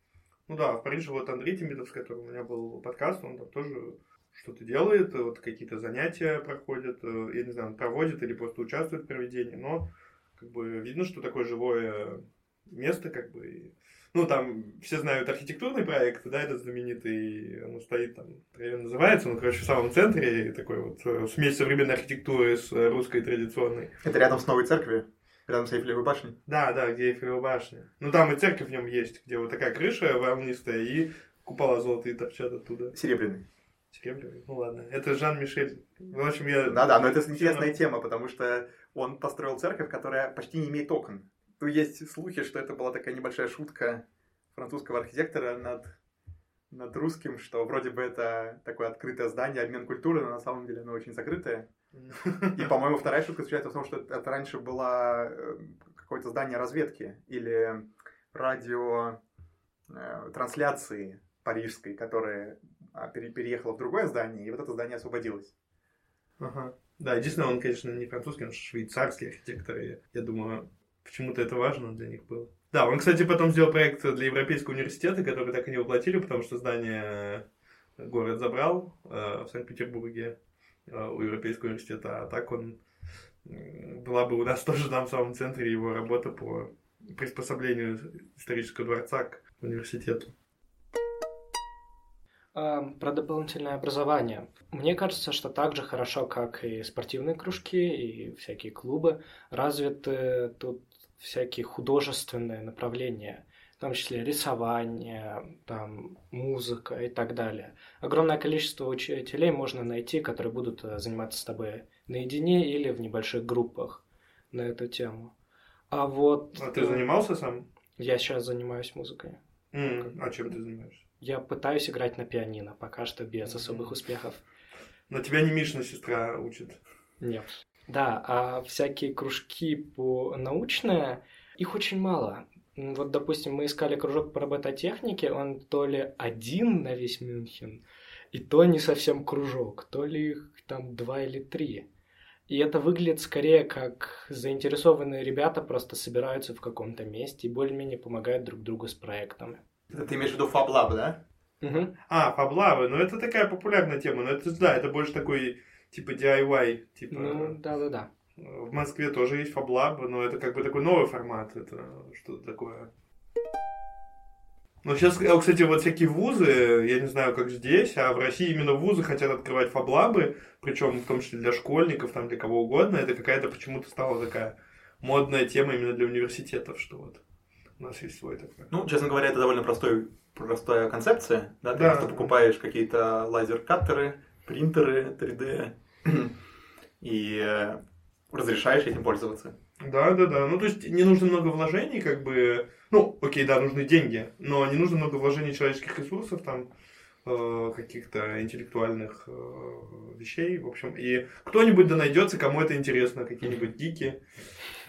Ну да, в Париже вот Андрей Тимидов, с которым у меня был подкаст, он там тоже что-то делает, вот какие-то занятия проходят, э, я не знаю, он проводит или просто участвует в проведении, но как бы видно, что такое живое место, как бы, ну, там, все знают архитектурный проект, да, этот знаменитый, он стоит там, называется, он, короче, в самом центре, такой вот э, смесь современной архитектуры с русской традиционной. Это рядом с новой церковью? Рядом с Эйфелевой башней? Да, да, где Эйфелева башня. Ну, там и церковь в нем есть, где вот такая крыша волнистая, и купола золотые торчат оттуда. Серебряный. Серебряный? Ну ладно. Это Жан-Мишель. В общем, я... Да-да, но это интересная тема, потому что он построил церковь, которая почти не имеет окон. Ну, есть слухи, что это была такая небольшая шутка французского архитектора над, над русским, что вроде бы это такое открытое здание, обмен культуры, но на самом деле оно очень закрытое. И, по-моему, вторая шутка заключается в том, что это раньше было э, какое-то здание разведки или радио э, трансляции парижской, которая переехала в другое здание, и вот это здание освободилось. Ага. Да, единственное, он, конечно, не французский, он швейцарский архитектор, и я думаю, почему-то это важно для них было. Да, он, кстати, потом сделал проект для Европейского университета, который так и не воплотили, потому что здание город забрал э, в Санкт-Петербурге. Э, у Европейского университета, а так он была бы у нас тоже там в самом центре его работа по приспособлению исторического дворца к университету. А, про дополнительное образование. Мне кажется, что так же хорошо, как и спортивные кружки, и всякие клубы, развиты тут всякие художественные направления в том числе рисование, там, музыка и так далее. Огромное количество учителей можно найти, которые будут э, заниматься с тобой наедине или в небольших группах на эту тему. А вот... А ты занимался сам? Я сейчас занимаюсь музыкой. Mm, а чем ты занимаешься? Я пытаюсь играть на пианино, пока что без особых успехов. Но тебя не Мишина сестра учит? Нет. Да, а всякие кружки по научные, их очень мало. Вот, допустим, мы искали кружок по робототехнике, он то ли один на весь Мюнхен, и то не совсем кружок, то ли их там два или три. И это выглядит скорее как заинтересованные ребята просто собираются в каком-то месте и более-менее помогают друг другу с проектами. Это ты имеешь в виду FabLab, да? Угу. А, FabLab, ну это такая популярная тема, но это, да, это больше такой, типа, DIY, типа... Ну, да-да-да. В Москве тоже есть FabLab, но это как бы такой новый формат, это что-то такое. Ну, сейчас, кстати, вот всякие вузы, я не знаю, как здесь, а в России именно вузы хотят открывать фаблабы, причем в том числе для школьников, там для кого угодно. Это какая-то почему-то стала такая модная тема именно для университетов, что вот у нас есть свой такой. Ну, честно говоря, это довольно простой, простая концепция. Да? Ты Да. просто покупаешь какие-то лазер-каттеры, принтеры 3D и э, разрешаешь этим пользоваться. Да, да, да. Ну, то есть не нужно много вложений, как бы. Ну, окей, да, нужны деньги, но не нужно много вложений человеческих ресурсов, там, э, каких-то интеллектуальных э, вещей, в общем. И кто-нибудь да найдется, кому это интересно, какие-нибудь гики.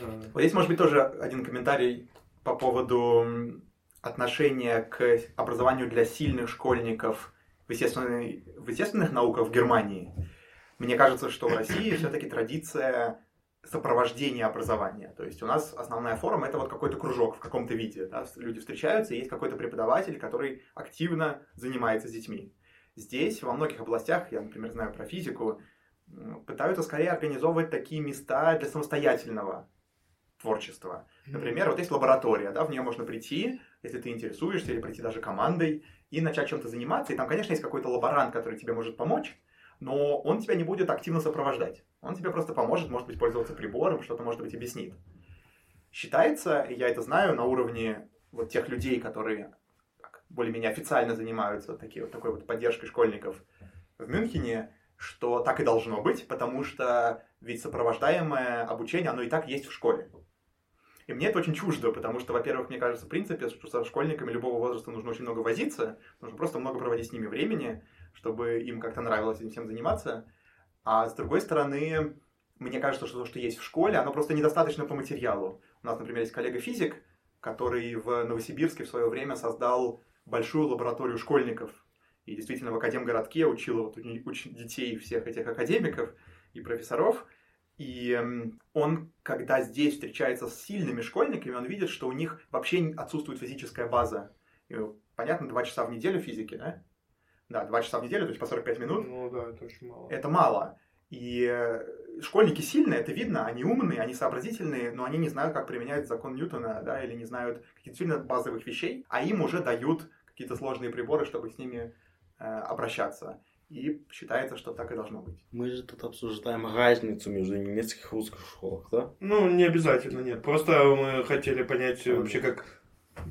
Э, Вот здесь, может быть, тоже один комментарий по поводу отношения к образованию для сильных школьников в, естественной- в естественных науках в Германии. Мне кажется, что в России все-таки традиция сопровождения образования. То есть у нас основная форма это вот какой-то кружок в каком-то виде. да, Люди встречаются, и есть какой-то преподаватель, который активно занимается с детьми. Здесь во многих областях, я, например, знаю про физику, пытаются скорее организовывать такие места для самостоятельного творчества. Например, вот есть лаборатория, да, в нее можно прийти, если ты интересуешься, или прийти даже командой, и начать чем-то заниматься. И там, конечно, есть какой-то лаборант, который тебе может помочь, но он тебя не будет активно сопровождать. Он тебе просто поможет, может быть, пользоваться прибором, что-то, может быть, объяснит. Считается, я это знаю, на уровне вот тех людей, которые более-менее официально занимаются такие, вот такой вот поддержкой школьников в Мюнхене, что так и должно быть, потому что ведь сопровождаемое обучение, оно и так есть в школе. И мне это очень чуждо, потому что, во-первых, мне кажется, в принципе, что со школьниками любого возраста нужно очень много возиться, нужно просто много проводить с ними времени, чтобы им как-то нравилось этим всем заниматься. А с другой стороны, мне кажется, что то, что есть в школе, оно просто недостаточно по материалу. У нас, например, есть коллега-физик, который в Новосибирске в свое время создал большую лабораторию школьников. И действительно в Академгородке учил вот уч- детей всех этих академиков и профессоров. И он, когда здесь встречается с сильными школьниками, он видит, что у них вообще отсутствует физическая база. И, понятно, два часа в неделю физики, да? Да, два часа в неделю, то есть по 45 минут. Ну да, это очень мало. Это мало. И э, школьники сильные, это видно, они умные, они сообразительные, но они не знают, как применять закон Ньютона, да, или не знают каких-то сильно базовых вещей, а им уже дают какие-то сложные приборы, чтобы с ними э, обращаться. И считается, что так и должно быть. Мы же тут обсуждаем разницу между немецких и русских школах, да? Ну, не обязательно, нет. Просто мы хотели понять вообще, как...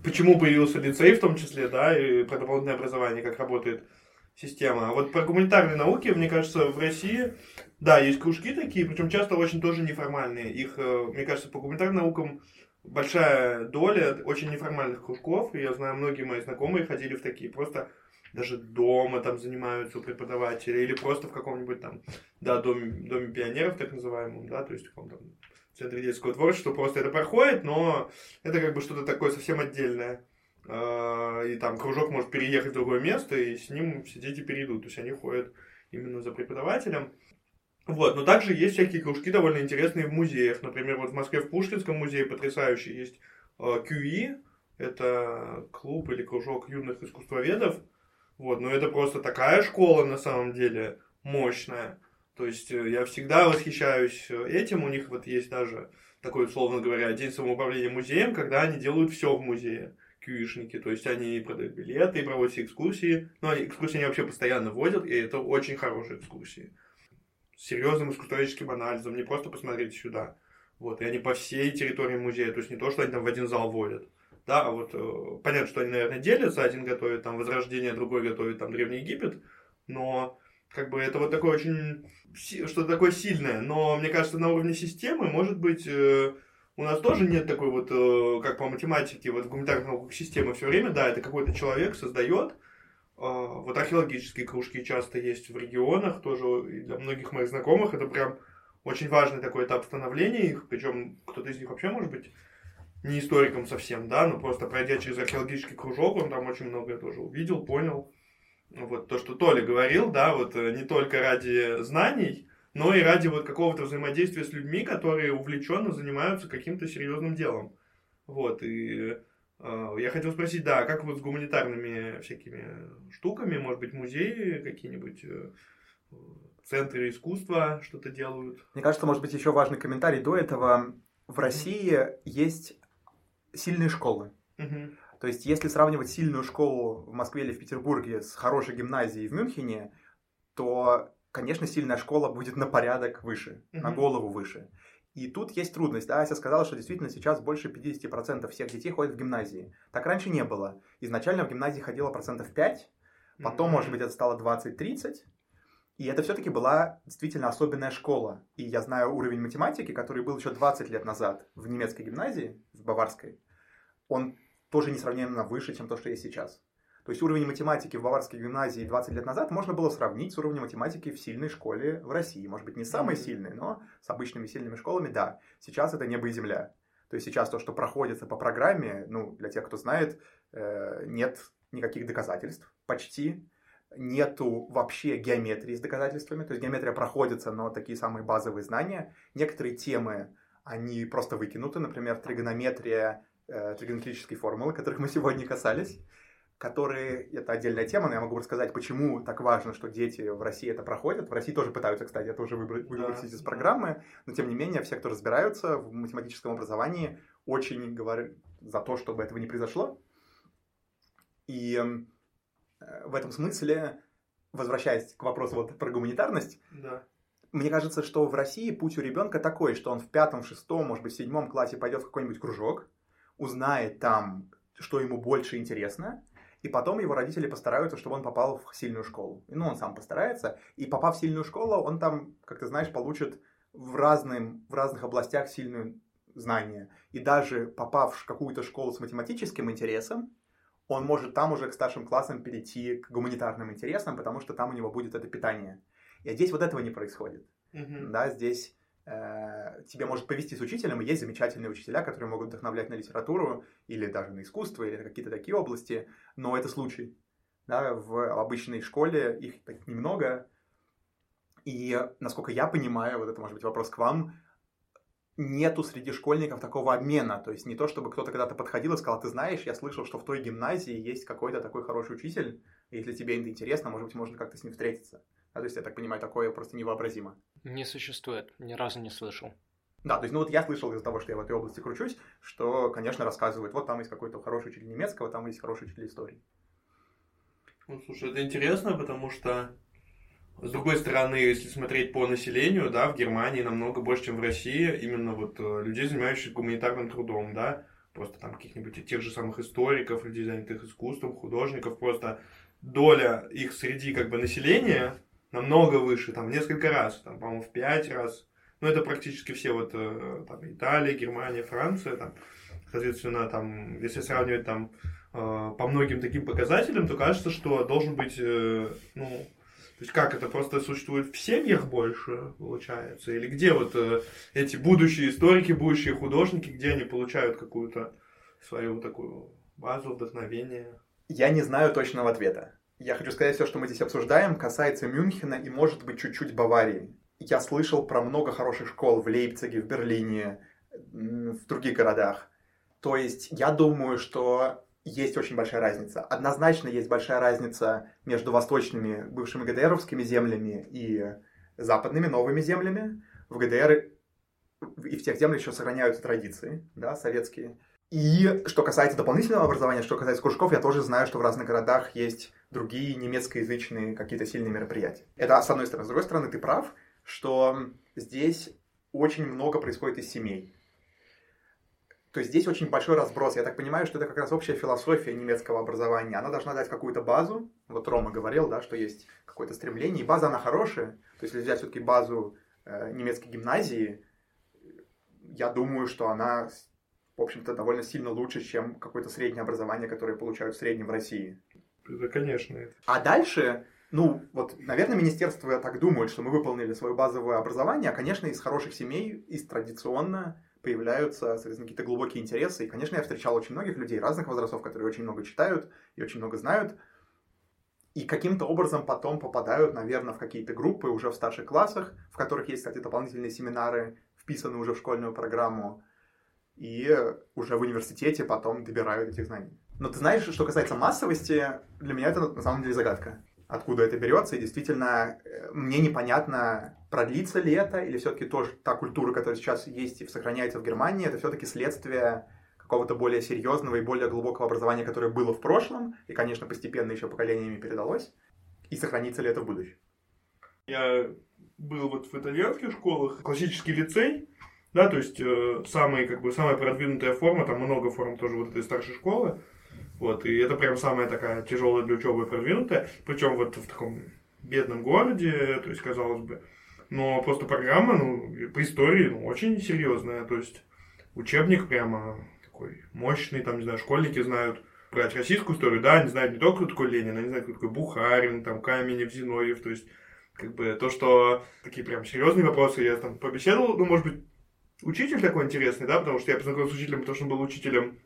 Почему появился лицей в том числе, да, и про дополнительное образование, как работает система. А вот про гуманитарные науки, мне кажется, в России, да, есть кружки такие, причем часто очень тоже неформальные. Их, э, мне кажется, по гуманитарным наукам большая доля очень неформальных кружков, и я знаю, многие мои знакомые ходили в такие, просто даже дома там занимаются у преподавателя, или просто в каком-нибудь там, да, доме, доме пионеров, так называемом, да, то есть в каком-то центре детского творчества, просто это проходит, но это как бы что-то такое совсем отдельное. А, И там кружок может переехать в другое место, и с ним все дети перейдут. То есть они ходят именно за преподавателем. Вот, но также есть всякие кружки довольно интересные в музеях. Например, вот в Москве в Пушкинском музее потрясающий есть э, QE, это клуб или кружок юных искусствоведов. Вот, но это просто такая школа на самом деле мощная. То есть э, я всегда восхищаюсь э, этим. У них вот есть даже такой, условно говоря, день самоуправления музеем, когда они делают все в музее кьюишники, то есть они продают билеты и проводят экскурсии. Но они, экскурсии они вообще постоянно водят, и это очень хорошие экскурсии. С серьезным искусствоведческим анализом, не просто посмотреть сюда. Вот, и они по всей территории музея, то есть не то, что они там в один зал водят. Да, а вот э, понятно, что они, наверное, делятся, один готовит там Возрождение, другой готовит там Древний Египет, но как бы это вот такое очень, что-то такое сильное, но мне кажется, на уровне системы, может быть, э, у нас тоже нет такой вот, э, как по математике, вот в гуманитарных науках системы все время, да, это какой-то человек создает, вот археологические кружки часто есть в регионах, тоже и для многих моих знакомых это прям очень важный такой этап становления их, причем кто-то из них вообще может быть не историком совсем, да, но просто пройдя через археологический кружок, он там очень многое тоже увидел, понял. Вот то, что Толя говорил, да, вот э, не только ради знаний, но и ради вот какого-то взаимодействия с людьми, которые увлеченно занимаются каким-то серьезным делом. Вот, и э, я хотел спросить, да, как вот с гуманитарными всякими штуками, может быть, музеи какие-нибудь, э, центры искусства что-то делают? Мне кажется, может быть, еще важный комментарий до этого. В России есть сильные школы. То есть, если сравнивать сильную школу в Москве или в Петербурге с хорошей гимназией в Мюнхене, то, конечно, сильная школа будет на порядок выше, угу. на голову выше. И тут есть трудность. Да, Ася сказала, что действительно сейчас больше 50% всех детей ходят в гимназии. Так раньше не было. Изначально в гимназии ходило процентов 5, потом, mm-hmm. может быть, это стало 20-30. И это все-таки была действительно особенная школа. И я знаю уровень математики, который был еще 20 лет назад в немецкой гимназии, в баварской. Он тоже несравненно выше, чем то, что есть сейчас. То есть уровень математики в баварской гимназии 20 лет назад можно было сравнить с уровнем математики в сильной школе в России. Может быть, не самой сильной, но с обычными сильными школами, да. Сейчас это небо и земля. То есть сейчас то, что проходится по программе, ну, для тех, кто знает, э, нет никаких доказательств почти. Нету вообще геометрии с доказательствами. То есть геометрия проходится, но такие самые базовые знания. Некоторые темы, они просто выкинуты. Например, тригонометрия э, тригонометрические формулы, которых мы сегодня касались, которые, это отдельная тема, но я могу рассказать, почему так важно, что дети в России это проходят. В России тоже пытаются, кстати, это уже выбросить да. из программы, но тем не менее, все, кто разбираются в математическом образовании, очень говорят за то, чтобы этого не произошло. И э, в этом смысле, возвращаясь к вопросу вот про гуманитарность, да. мне кажется, что в России путь у ребенка такой, что он в пятом, шестом, может быть, в седьмом классе пойдет в какой-нибудь кружок, узнает там, что ему больше интересно, и потом его родители постараются, чтобы он попал в сильную школу. Ну, он сам постарается, и попав в сильную школу, он там, как ты знаешь, получит в, разным, в разных областях сильные знания. И даже попав в какую-то школу с математическим интересом, он может там уже к старшим классам перейти к гуманитарным интересам, потому что там у него будет это питание. И здесь вот этого не происходит. Mm-hmm. Да, здесь тебе может повести с учителем, и есть замечательные учителя, которые могут вдохновлять на литературу или даже на искусство, или на какие-то такие области, но это случай. Да, в обычной школе их так немного, и, насколько я понимаю, вот это может быть вопрос к вам, нету среди школьников такого обмена. То есть не то, чтобы кто-то когда-то подходил и сказал, ты знаешь, я слышал, что в той гимназии есть какой-то такой хороший учитель, если тебе это интересно, может быть, можно как-то с ним встретиться. А, то есть, я так понимаю, такое просто невообразимо. Не существует, ни разу не слышал. Да, то есть, ну вот я слышал из-за того, что я в этой области кручусь, что, конечно, рассказывают, вот там есть какой-то хороший учитель немецкого, там есть хороший учитель истории. Ну, слушай, это интересно, потому что, с другой стороны, если смотреть по населению, да, в Германии намного больше, чем в России, именно вот э, людей, занимающихся гуманитарным трудом, да, просто там каких-нибудь тех же самых историков, людей, занятых искусством, художников, просто доля их среди как бы населения намного выше, там, несколько раз, там, по-моему, в пять раз. Ну, это практически все вот, э, там, Италия, Германия, Франция, там, соответственно, там, если сравнивать там э, по многим таким показателям, то кажется, что должен быть, э, ну, то есть как это просто существует в семьях больше, получается? Или где вот эти будущие историки, будущие художники, где они получают какую-то свою такую базу вдохновения? Я не знаю точного ответа. Я хочу сказать, все, что мы здесь обсуждаем, касается Мюнхена и, может быть, чуть-чуть Баварии. Я слышал про много хороших школ в Лейпциге, в Берлине, в других городах. То есть, я думаю, что есть очень большая разница. Однозначно есть большая разница между восточными бывшими ГДРовскими землями и западными новыми землями. В ГДР и в тех землях еще сохраняются традиции, да, советские. И что касается дополнительного образования, что касается кружков, я тоже знаю, что в разных городах есть другие немецкоязычные какие-то сильные мероприятия. Это с одной стороны. С другой стороны, ты прав, что здесь очень много происходит из семей. То есть здесь очень большой разброс. Я так понимаю, что это как раз общая философия немецкого образования. Она должна дать какую-то базу. Вот Рома говорил, да, что есть какое-то стремление. И база, она хорошая. То есть если взять все-таки базу э, немецкой гимназии, я думаю, что она, в общем-то, довольно сильно лучше, чем какое-то среднее образование, которое получают в среднем в России. Да, конечно. Это. А дальше, ну, вот, наверное, министерство так думает, что мы выполнили свое базовое образование, а, конечно, из хороших семей, из традиционно появляются, соответственно, какие-то глубокие интересы. И, конечно, я встречал очень многих людей разных возрастов, которые очень много читают и очень много знают, и каким-то образом потом попадают, наверное, в какие-то группы уже в старших классах, в которых есть, кстати, дополнительные семинары, вписаны уже в школьную программу, и уже в университете потом добирают этих знаний. Но ты знаешь, что касается массовости, для меня это на самом деле загадка. Откуда это берется, и действительно, э, мне непонятно, продлится ли это, или все-таки тоже та культура, которая сейчас есть и сохраняется в Германии, это все-таки следствие какого-то более серьезного и более глубокого образования, которое было в прошлом, и, конечно, постепенно еще поколениями передалось, и сохранится ли это в будущем. Я был вот в итальянских школах, классический лицей, да, то есть э, самый, как бы, самая продвинутая форма, там много форм тоже вот этой старшей школы, вот, и это прям самая такая тяжелая для учебы продвинутая, причем вот в таком бедном городе, то есть, казалось бы, но просто программа, ну, по истории, ну, очень серьезная, то есть, учебник прямо такой мощный, там, не знаю, школьники знают брать российскую историю, да, они знают не только, кто такой Ленин, они знают, кто такой Бухарин, там, Каменев, Зиновьев, то есть, как бы, то, что такие прям серьезные вопросы, я там побеседовал, ну, может быть, учитель такой интересный, да, потому что я познакомился с учителем, потому что он был учителем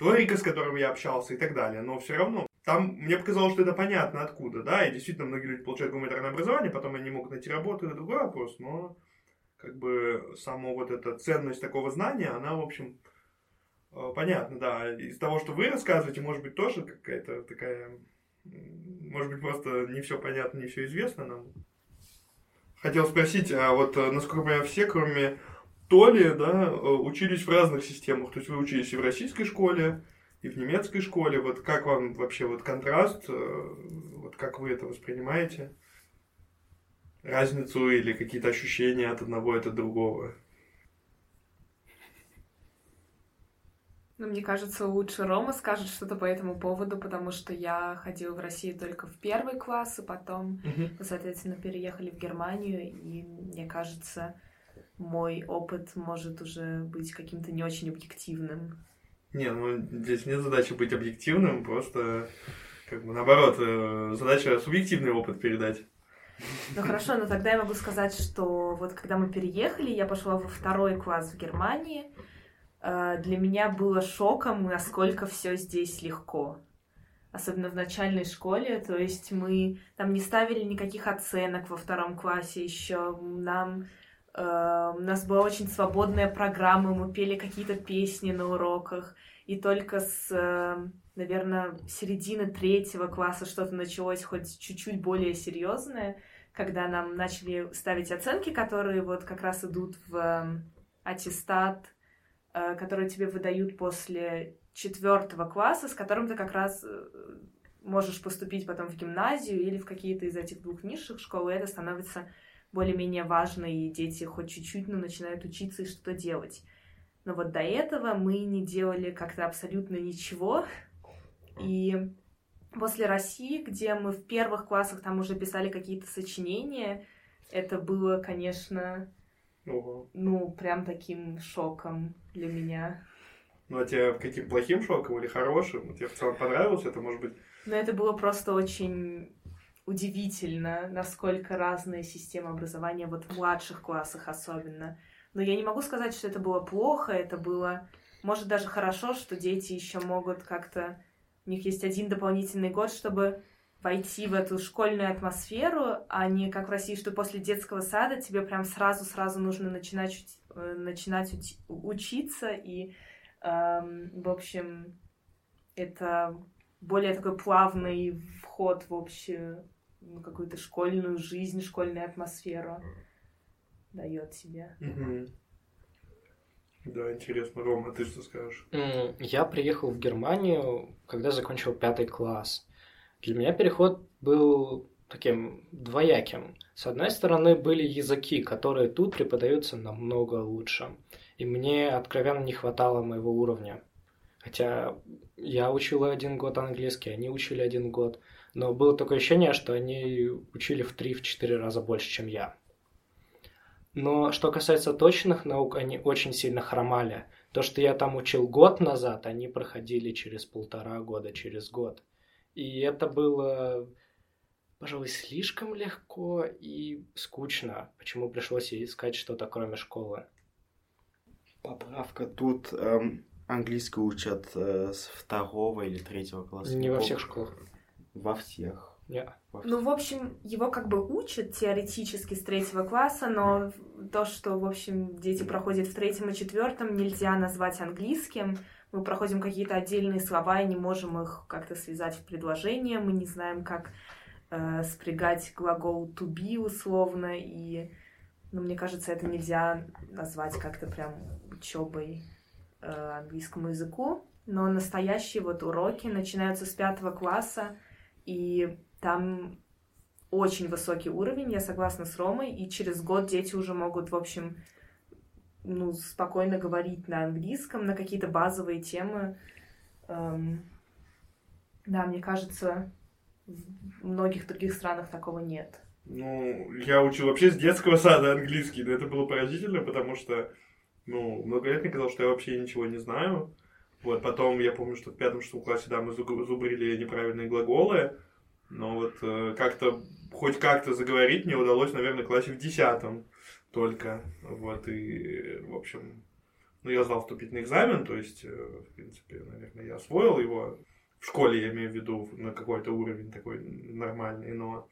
историка, с которым я общался и так далее, но все равно там мне показалось, что это понятно откуда, да, и действительно многие люди получают гуманитарное образование, потом они могут найти работу, это другой вопрос, но как бы сама вот эта ценность такого знания, она, в общем, Э, понятно, да. Из того, что вы рассказываете, может быть, тоже какая-то такая... Может быть, просто не все понятно, не все известно нам. Хотел спросить, а вот, э, насколько я все, кроме Толи, да, э, учились в разных системах. То есть вы учились и в российской школе, и в немецкой школе. Вот как вам вообще вот контраст, вот как вы это воспринимаете? Разницу или какие-то ощущения от одного и от другого? Ну, мне кажется, лучше Рома скажет что-то по этому поводу, потому что я ходила в Россию только в первый класс, и потом, uh соответственно, переехали в Германию, и мне кажется, мой опыт может уже быть каким-то не очень объективным. Не, ну здесь нет задачи быть объективным, просто как бы наоборот, э, задача субъективный опыт передать. Ну хорошо, но тогда я могу сказать, что вот когда мы переехали, я пошла во второй класс в Германии, Э, для меня было шоком, насколько все здесь легко. Особенно в начальной школе, то есть мы там не ставили никаких оценок во втором классе еще, нам у нас была очень свободная программа, мы пели какие-то песни на уроках, и только с, uh, наверное, середины третьего класса что-то началось хоть чуть-чуть более серьезное, когда нам начали ставить оценки, которые вот как раз идут в uh, аттестат Э, которые тебе выдают после четвертого класса, с которым ты как раз э, можешь поступить потом в гимназию или в какие-то из этих двух низших школ, и это становится более-менее важно, и дети хоть чуть-чуть, но начинают учиться и что-то делать. Но вот до этого мы не делали как-то абсолютно ничего, и после России, где мы в первых классах там уже писали какие-то сочинения, это было, конечно, Ого. Ну, прям таким шоком для меня. Ну, а тебе каким плохим шоком или хорошим? Тебе в целом понравилось это, может быть? Ну, это было просто очень удивительно, насколько разная система образования, вот в младших классах особенно. Но я не могу сказать, что это было плохо, это было, может, даже хорошо, что дети еще могут как-то... У них есть один дополнительный год, чтобы войти в эту школьную атмосферу, а не как в России, что после детского сада тебе прям сразу-сразу нужно начинать, э, начинать учиться, и, эм, в общем, это более такой плавный вход в общую ну, какую-то школьную жизнь, школьную атмосферу дает тебе. Да, интересно. Рома, ты что скажешь? Я приехал в Германию, когда закончил пятый класс. Для меня переход был таким двояким. С одной стороны, были языки, которые тут преподаются намного лучше. И мне откровенно не хватало моего уровня. Хотя я учил один год английский, они учили один год. Но было такое ощущение, что они учили в 3-4 раза больше, чем я. Но что касается точных наук, они очень сильно хромали. То, что я там учил год назад, они проходили через полтора года, через год. И это было, пожалуй, слишком легко и скучно. Почему пришлось искать что-то кроме школы? Поправка. Тут эм, английский учат э, с второго или третьего класса. Не во всех школах. Во всех. Yeah. Ну, в общем, его как бы учат теоретически с третьего класса, но то, что, в общем, дети проходят в третьем и четвертом, нельзя назвать английским. Мы проходим какие-то отдельные слова и не можем их как-то связать в предложение. Мы не знаем, как э, спрягать глагол to be условно. И, ну, мне кажется, это нельзя назвать как-то прям учебой э, английскому языку. Но настоящие вот уроки начинаются с пятого класса, и там очень высокий уровень, я согласна с Ромой, и через год дети уже могут, в общем, ну, спокойно говорить на английском, на какие-то базовые темы. Эм, да, мне кажется, в многих других странах такого нет. Ну, я учил вообще с детского сада английский, но это было поразительно, потому что, ну, много лет мне казалось, что я вообще ничего не знаю. Вот, потом я помню, что в пятом-шестом классе, да, мы зубрили неправильные глаголы, но вот э, как-то, хоть как-то заговорить мне удалось, наверное, в классе в десятом только. Вот, и, в общем, ну, я сдал вступительный экзамен, то есть, э, в принципе, наверное, я освоил его. В школе, я имею в виду, на какой-то уровень такой нормальный, но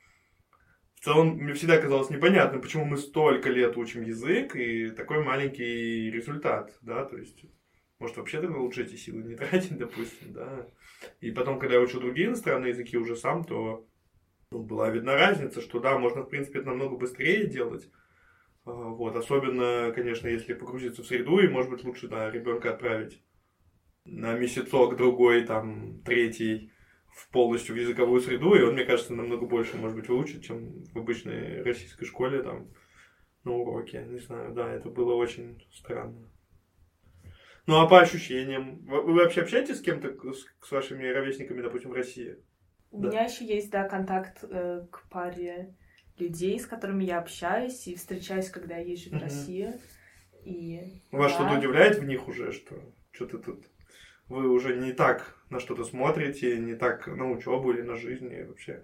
в целом мне всегда казалось непонятно, почему мы столько лет учим язык и такой маленький результат, да, то есть, может, вообще тогда лучше эти силы не тратить, допустим, да. И потом, когда я учил другие иностранные языки уже сам, то ну, была видна разница, что да, можно, в принципе, это намного быстрее делать. А, вот, особенно, конечно, если погрузиться в среду, и, может быть, лучше, да, ребенка отправить на месяцок, другой, там, третий, в полностью в языковую среду, и он, мне кажется, намного больше, может быть, выучит, чем в обычной российской школе, там, на уроке. Не знаю, да, это было очень странно. Ну, а по ощущениям? Вы вообще общаетесь с кем-то, с, вашими ровесниками, допустим, в России? У да. меня еще есть, да, контакт э, к паре людей, с которыми я общаюсь и встречаюсь, когда я езжу в угу. Россию. И, Вас да. что-то удивляет в них уже, что что-то тут вы уже не так на что-то смотрите, не так на учебу или на жизнь и вообще?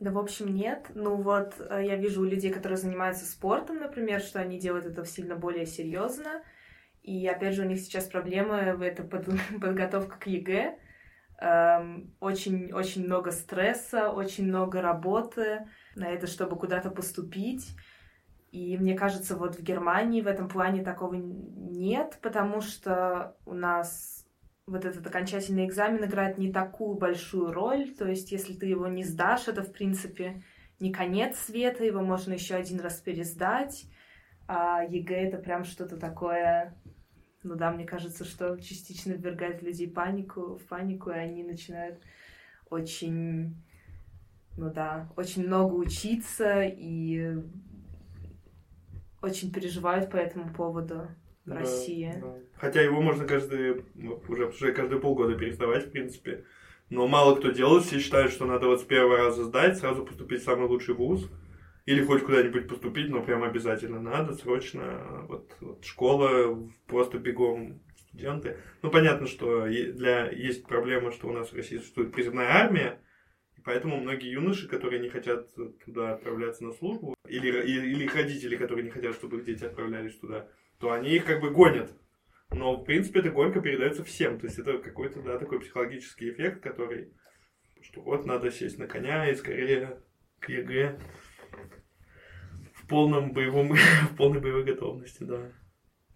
Да, в общем, нет. Ну вот, э, я вижу у людей, которые занимаются спортом, например, что они делают это сильно более серьезно. И опять же, у них сейчас проблемы, это под, подготовка к ЕГЭ. Очень-очень эм, много стресса, очень много работы на это, чтобы куда-то поступить. И мне кажется, вот в Германии в этом плане такого нет, потому что у нас вот этот окончательный экзамен играет не такую большую роль. То есть, если ты его не сдашь, это, в принципе, не конец света, его можно еще один раз пересдать. А ЕГЭ это прям что-то такое ну да, мне кажется, что частично ввергает людей панику, в панику, и они начинают очень, ну да, очень много учиться и очень переживают по этому поводу да, России. Да. Хотя его можно каждый, ну, уже, уже каждые полгода пересдавать, в принципе. Но мало кто делает, все считают, что надо вот с первого раза сдать, сразу поступить в самый лучший вуз. Или хоть куда-нибудь поступить, но прям обязательно надо, срочно. Вот, вот школа, просто бегом студенты. Ну, понятно, что для, есть проблема, что у нас в России существует призывная армия, и поэтому многие юноши, которые не хотят туда отправляться на службу, или, или, или их родители, которые не хотят, чтобы их дети отправлялись туда, то они их как бы гонят. Но, в принципе, эта гонка передается всем. То есть, это какой-то, да, такой психологический эффект, который, что вот надо сесть на коня и скорее к ЕГЭ полном боевом, в полной боевой готовности, да.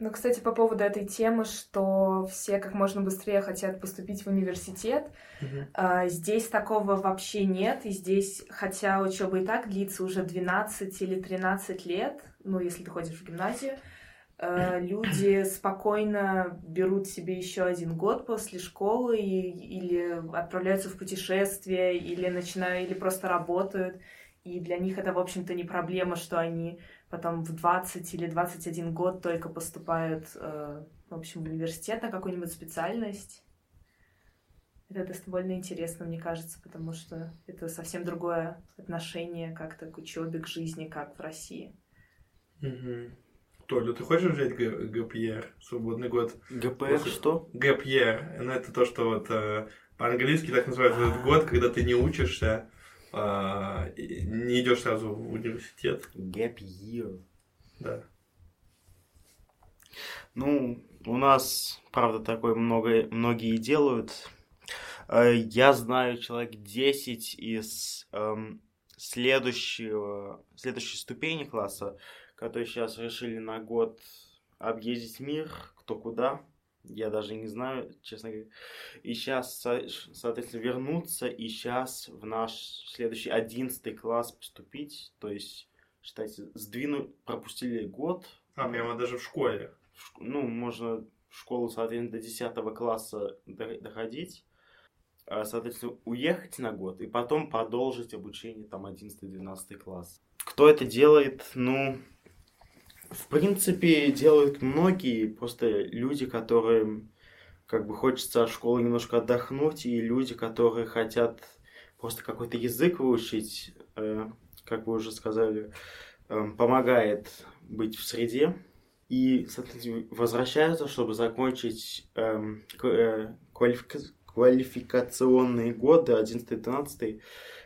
Ну, кстати, по поводу этой темы, что все как можно быстрее хотят поступить в университет, угу. а, здесь такого вообще нет. И здесь, хотя учеба и так длится уже 12 или 13 лет, ну, если ты ходишь в гимназию, а, люди спокойно берут себе еще один год после школы и, или отправляются в путешествие, или начинают, или просто работают. И для них это, в общем-то, не проблема, что они потом в 20 или 21 год только поступают, э, в общем, в университет на какую-нибудь специальность. Это довольно интересно, мне кажется, потому что это совсем другое отношение как-то к учебе, к жизни, как в России. Угу. Толя, ты хочешь взять ГПР, свободный год? ГПР что? ГПР, ну это то, что вот э, по-английски так называют этот год, когда ты не учишься, э, не идешь сразу в университет. Gap year. Да. Ну, у нас, правда, такое много, многие делают. Э, я знаю человек 10 из эм, следующего, следующей ступени класса, которые сейчас решили на год объездить мир, кто куда. Я даже не знаю, честно говоря. И сейчас, соответственно, вернуться и сейчас в наш следующий одиннадцатый класс поступить. То есть, считайте, сдвинуть, пропустили год. А, прямо даже в школе? В, ну, можно в школу, соответственно, до 10 класса доходить. А, соответственно, уехать на год и потом продолжить обучение там 11-12 класс. Кто это делает? Ну, в принципе, делают многие, просто люди, которые как бы хочется от школы немножко отдохнуть, и люди, которые хотят просто какой-то язык выучить, э, как вы уже сказали, э, помогает быть в среде. И, соответственно, возвращаются, чтобы закончить э, квалифика квалификационные годы, 11-12,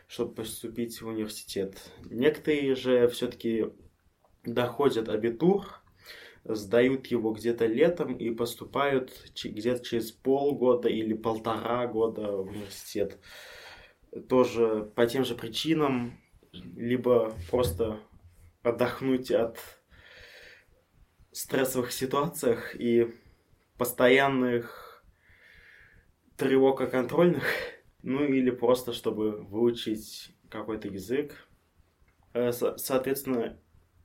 чтобы поступить в университет. Некоторые же все-таки доходят абитур, сдают его где-то летом и поступают где-то через полгода или полтора года в университет. Тоже по тем же причинам, либо просто отдохнуть от стрессовых ситуациях и постоянных тревог контрольных, ну или просто чтобы выучить какой-то язык. Э, соответственно,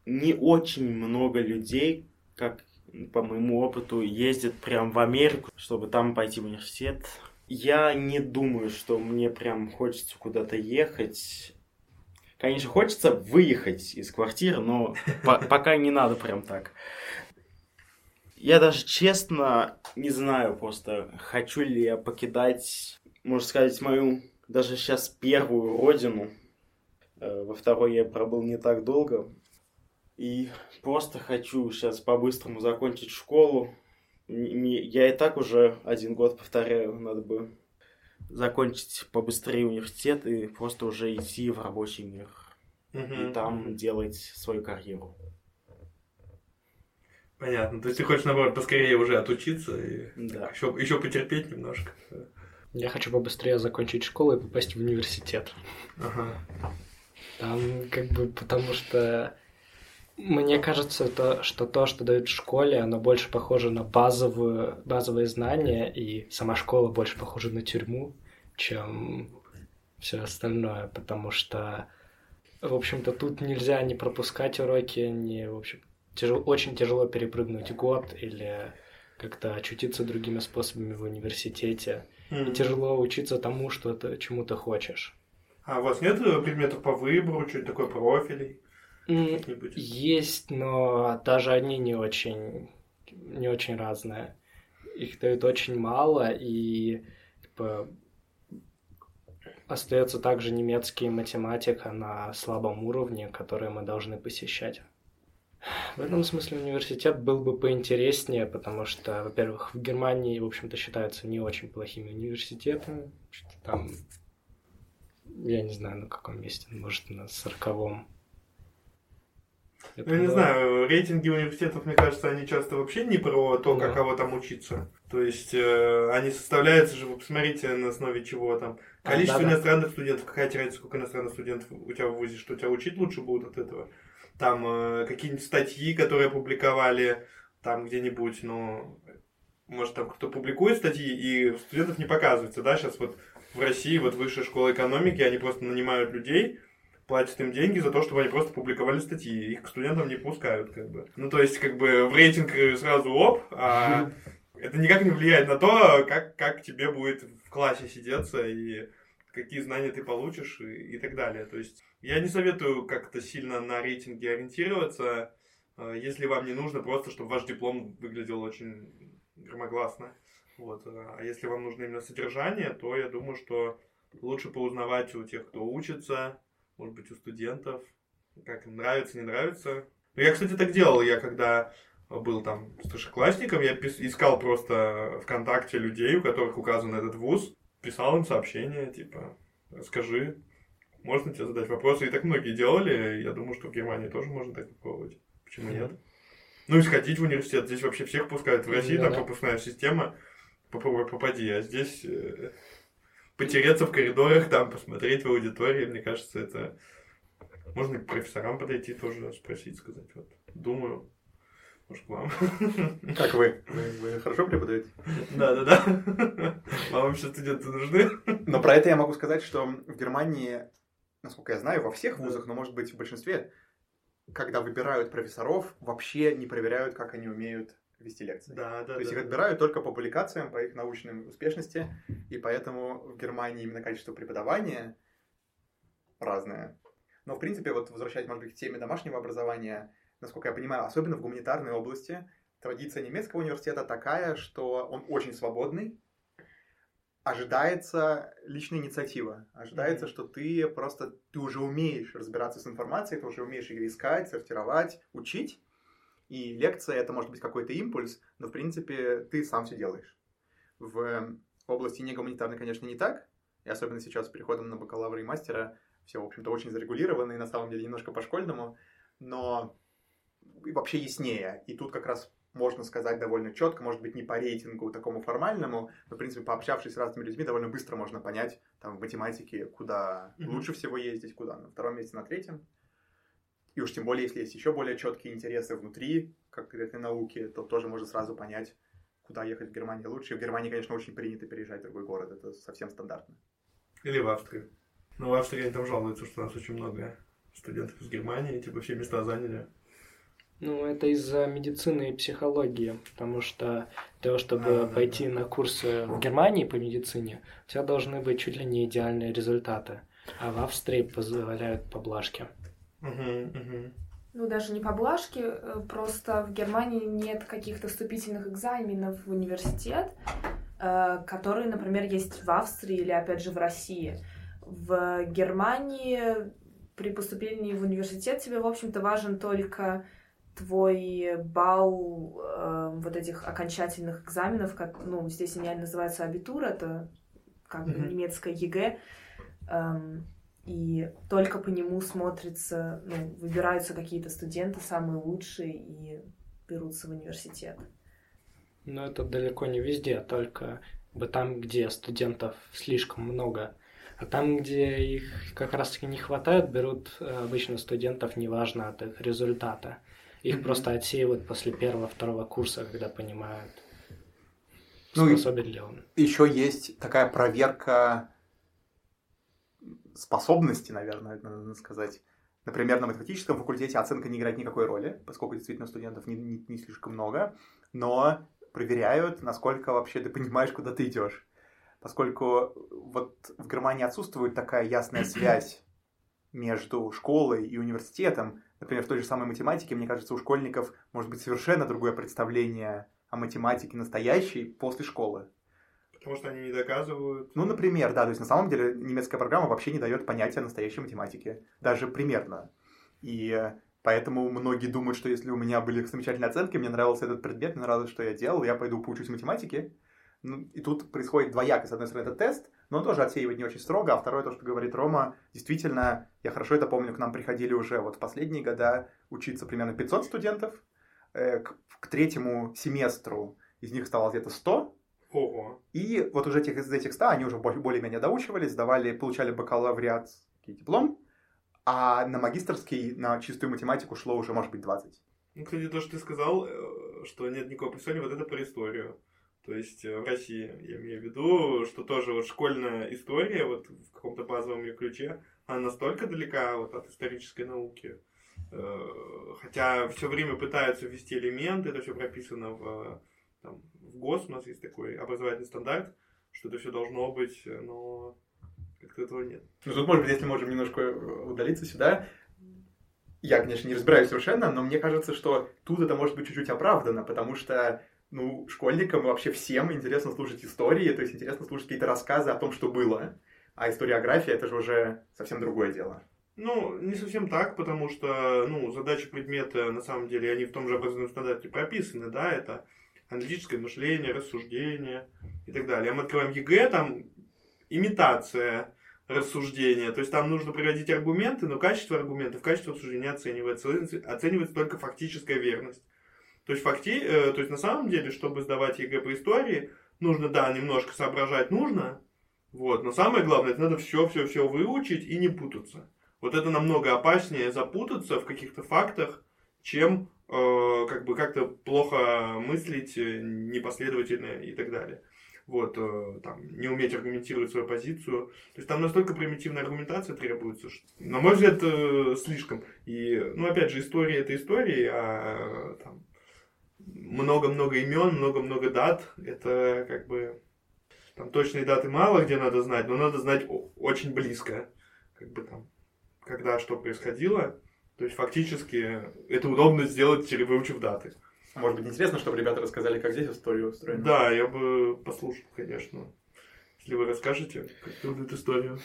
не очень много людей, как по моему опыту, ездят прям в Америку, чтобы там пойти в университет. Я не думаю, что мне прям хочется куда-то ехать. Конечно, хочется выехать из квартиры, но пока не надо прям так. Я даже честно не знаю просто, хочу ли я покидать, можно сказать, мою даже сейчас первую родину. Э, во второй я пробыл не так долго. И просто хочу сейчас по-быстрому закончить школу. Я и так уже один год повторяю, надо бы закончить побыстрее университет и просто уже идти в рабочий мир. Угу. И там делать свою карьеру. Понятно. То есть ты хочешь, наоборот, поскорее уже отучиться и да. еще, еще потерпеть немножко. Я хочу побыстрее закончить школу и попасть в университет. Ага. Там как бы потому что мне кажется, то, что то, что дают в школе, оно больше похоже на базовую, базовые знания, и сама школа больше похожа на тюрьму, чем все остальное, потому что, в общем-то, тут нельзя не пропускать уроки, не, в общем, тяжело, очень тяжело перепрыгнуть год или как-то очутиться другими способами в университете. Mm-hmm. И тяжело учиться тому, что ты чему ты хочешь. А у вас нет предметов по выбору, что-нибудь такое, профилей? Есть, но даже они не очень, не очень разные. Их дают очень мало, и типа, остается также немецкий математика на слабом уровне, который мы должны посещать. В этом смысле университет был бы поинтереснее, потому что, во-первых, в Германии, в общем-то, считаются не очень плохими университетами. Там, я не знаю, на каком месте, может, на сороковом это ну, я не знаю, рейтинги университетов, мне кажется, они часто вообще не про то, да. каково там учиться. То есть э, они составляются же, вы посмотрите, на основе чего там. Количество а, да, иностранных да. студентов, какая разница, сколько иностранных студентов у тебя в ВУЗе, что тебя учить лучше будут от этого. Там э, какие-нибудь статьи, которые опубликовали там где-нибудь, ну, может, там кто публикует статьи, и студентов не показывается, да, сейчас вот в России, вот высшая школа экономики, они просто нанимают людей, платят им деньги за то, чтобы они просто публиковали статьи. Их к студентам не пускают, как бы. Ну, то есть, как бы в рейтинг сразу оп, а это никак не влияет на то, как, как тебе будет в классе сидеться и какие знания ты получишь и, и так далее. То есть я не советую как-то сильно на рейтинге ориентироваться, э, если вам не нужно просто, чтобы ваш диплом выглядел очень громогласно. Вот. А если вам нужно именно содержание, то я думаю, что лучше поузнавать у тех, кто учится, может быть, у студентов, как им нравится, не нравится Я, кстати, так делал. Я когда был там старшеклассником, я пис- искал просто ВКонтакте людей, у которых указан этот вуз, писал им сообщение, типа, скажи, можно тебе задать вопросы. И так многие делали. Я думаю, что в Германии тоже можно так попробовать. Почему нет? Ну и сходить в университет. Здесь вообще всех пускают. В России Да, там да. пропускная система. Попробуй попади. А здесь э, потереться в коридорах, там посмотреть в аудитории, мне кажется, это... Можно к профессорам подойти тоже, спросить, сказать. Вот, думаю, может, к вам. Как вы? Вы, вы хорошо преподаете? Да-да-да. Вам вообще студенты нужны? Но про это я могу сказать, что в Германии, насколько я знаю, во всех вузах, но может быть в большинстве, когда выбирают профессоров, вообще не проверяют, как они умеют вести лекции. Да, да, То есть их да. отбирают только по публикациям, по их научной успешности, и поэтому в Германии именно качество преподавания разное. Но, в принципе, вот возвращаясь, может быть, к теме домашнего образования, насколько я понимаю, особенно в гуманитарной области, традиция немецкого университета такая, что он очень свободный, ожидается личная инициатива. Ожидается, Мгм. что ты просто, ты уже умеешь разбираться с информацией, ты уже умеешь ее искать, сортировать, учить. И лекция это может быть какой-то импульс, но в принципе ты сам все делаешь. В области негуманитарной, конечно, не так. И особенно сейчас с переходом на бакалавра и мастера все, в общем-то, очень зарегулировано и на самом деле немножко по-школьному, но и вообще яснее. И тут как раз можно сказать довольно четко, может быть, не по рейтингу такому формальному, но, в принципе, пообщавшись с разными людьми, довольно быстро можно понять, там, в математике, куда Мгм. лучше всего ездить, куда на втором месте, на третьем. И уж тем более, если есть еще более четкие интересы внутри конкретной науки, то тоже можно сразу понять, куда ехать в Германии лучше. И в Германии, конечно, очень принято переезжать в другой город, это совсем стандартно. Или в Австрию. Ну, в Австрии они там жалуются, что у нас очень много студентов из Германии, типа все места заняли. Ну, это из-за медицины и психологии, потому что для того, чтобы А, да, пойти на курсы в Германии по медицине, у тебя должны быть чуть ли не идеальные результаты, а в Австрии позволяют поблажки. Ну, даже не поблажки, э, просто в Германии нет каких-то вступительных экзаменов в университет, э, которые, например, есть в Австрии или, опять же, в России. В Германии при поступлении в университет тебе, в общем-то, важен только твой балл э, вот этих окончательных экзаменов, как, ну, здесь они называются Abitur, это как бы немецкое ЕГЭ, эм, и только по нему смотрится, ну, выбираются какие-то студенты самые лучшие и берутся в университет. Но это далеко не везде, только как бы там, где студентов слишком много. А там, где их как раз-таки не хватает, берут э, обычно студентов, неважно от их результата. Их Мгм. просто отсеивают после первого-второго курса, когда понимают, Ну способен ли он. Еще есть такая проверка способности, наверное, надо сказать. Например, на математическом факультете оценка не играет никакой роли, поскольку действительно студентов не, не- не слишком много, но проверяют, насколько вообще ты понимаешь, куда ты идешь. Поскольку вот в Германии отсутствует такая ясная связь между школой и университетом. Например, в той же самой математике, мне кажется, у школьников может быть совершенно другое представление о математике настоящей после школы. Потому что они не доказывают. Ну, например, да, то есть на самом деле немецкая программа вообще не дает понятия настоящей математики, даже примерно. И поэтому многие думают, что если у меня были замечательные оценки, мне нравился этот предмет, мне нравилось, что я делал, я пойду поучусь математике. Ну, и тут происходит двояко. С одной стороны, это тест, но он тоже отсеивает не очень строго, а второе, то, что говорит Рома, действительно, я хорошо это помню, к нам приходили уже вот в последние года учиться примерно 500 студентов, Э, к, к третьему семестру из них стало где-то 100, Ого. и вот уже этих, из этих 100 они уже более- более-менее доучивались, сдавали, получали бакалавриатский диплом, а на магистрский, на чистую математику шло уже, может быть, 20. Ну, кстати, то, что ты сказал, э, что нет никакого преподавания, вот это про историю. То есть э, в России, я имею в виду, что тоже вот школьная история, вот в каком-то базовом ее ключе, она настолько далека вот от исторической науки. Э, Хотя все время пытаются ввести элементы, это все прописано в, там, в ГОС, у нас есть такой образовательный стандарт, что это все должно быть, э, но как-то этого нет. Ну, тут, может быть, если можем немножко э, удалиться сюда, я, конечно, не разбираюсь совершенно, но мне кажется, что тут это может быть чуть-чуть оправдано, потому что, ну, школьникам и вообще всем интересно слушать истории, то есть интересно слушать какие-то рассказы о том, что было. А историография — это же уже совсем другое дело. Ну, не совсем так, потому что, ну, задачи предмета, на самом деле, они в том же образовательном стандарте прописаны, да, это аналитическое мышление, рассуждение и так далее. Мы открываем ЕГЭ, там имитация рассуждения, то есть там нужно приводить аргументы, но качество аргументов, качество рассуждения оценивается, оценивается только фактическая верность. То есть, факти, э, то есть на самом деле, чтобы сдавать ЕГЭ по истории, нужно, да, немножко соображать нужно, вот, но самое главное, это надо все-все-все выучить и не путаться. Вот это намного опаснее запутаться в каких-то фактах, чем э, как бы как-то плохо мыслить, э, непоследовательно и так далее. Вот, э, там, не уметь аргументировать свою позицию. То есть там настолько примитивная аргументация требуется, что, на мой взгляд, слишком. И, ну, опять же, история это история, а там много-много имен, много-много дат. Это как бы там точные даты мало, где надо знать, но надо знать очень близко. Как бы там когда что происходило. То есть фактически это удобно сделать, выучив даты. Может быть, интересно, чтобы ребята рассказали, как здесь историю устроена? Да, я бы послушал, конечно. Если вы расскажете, как трудит историю.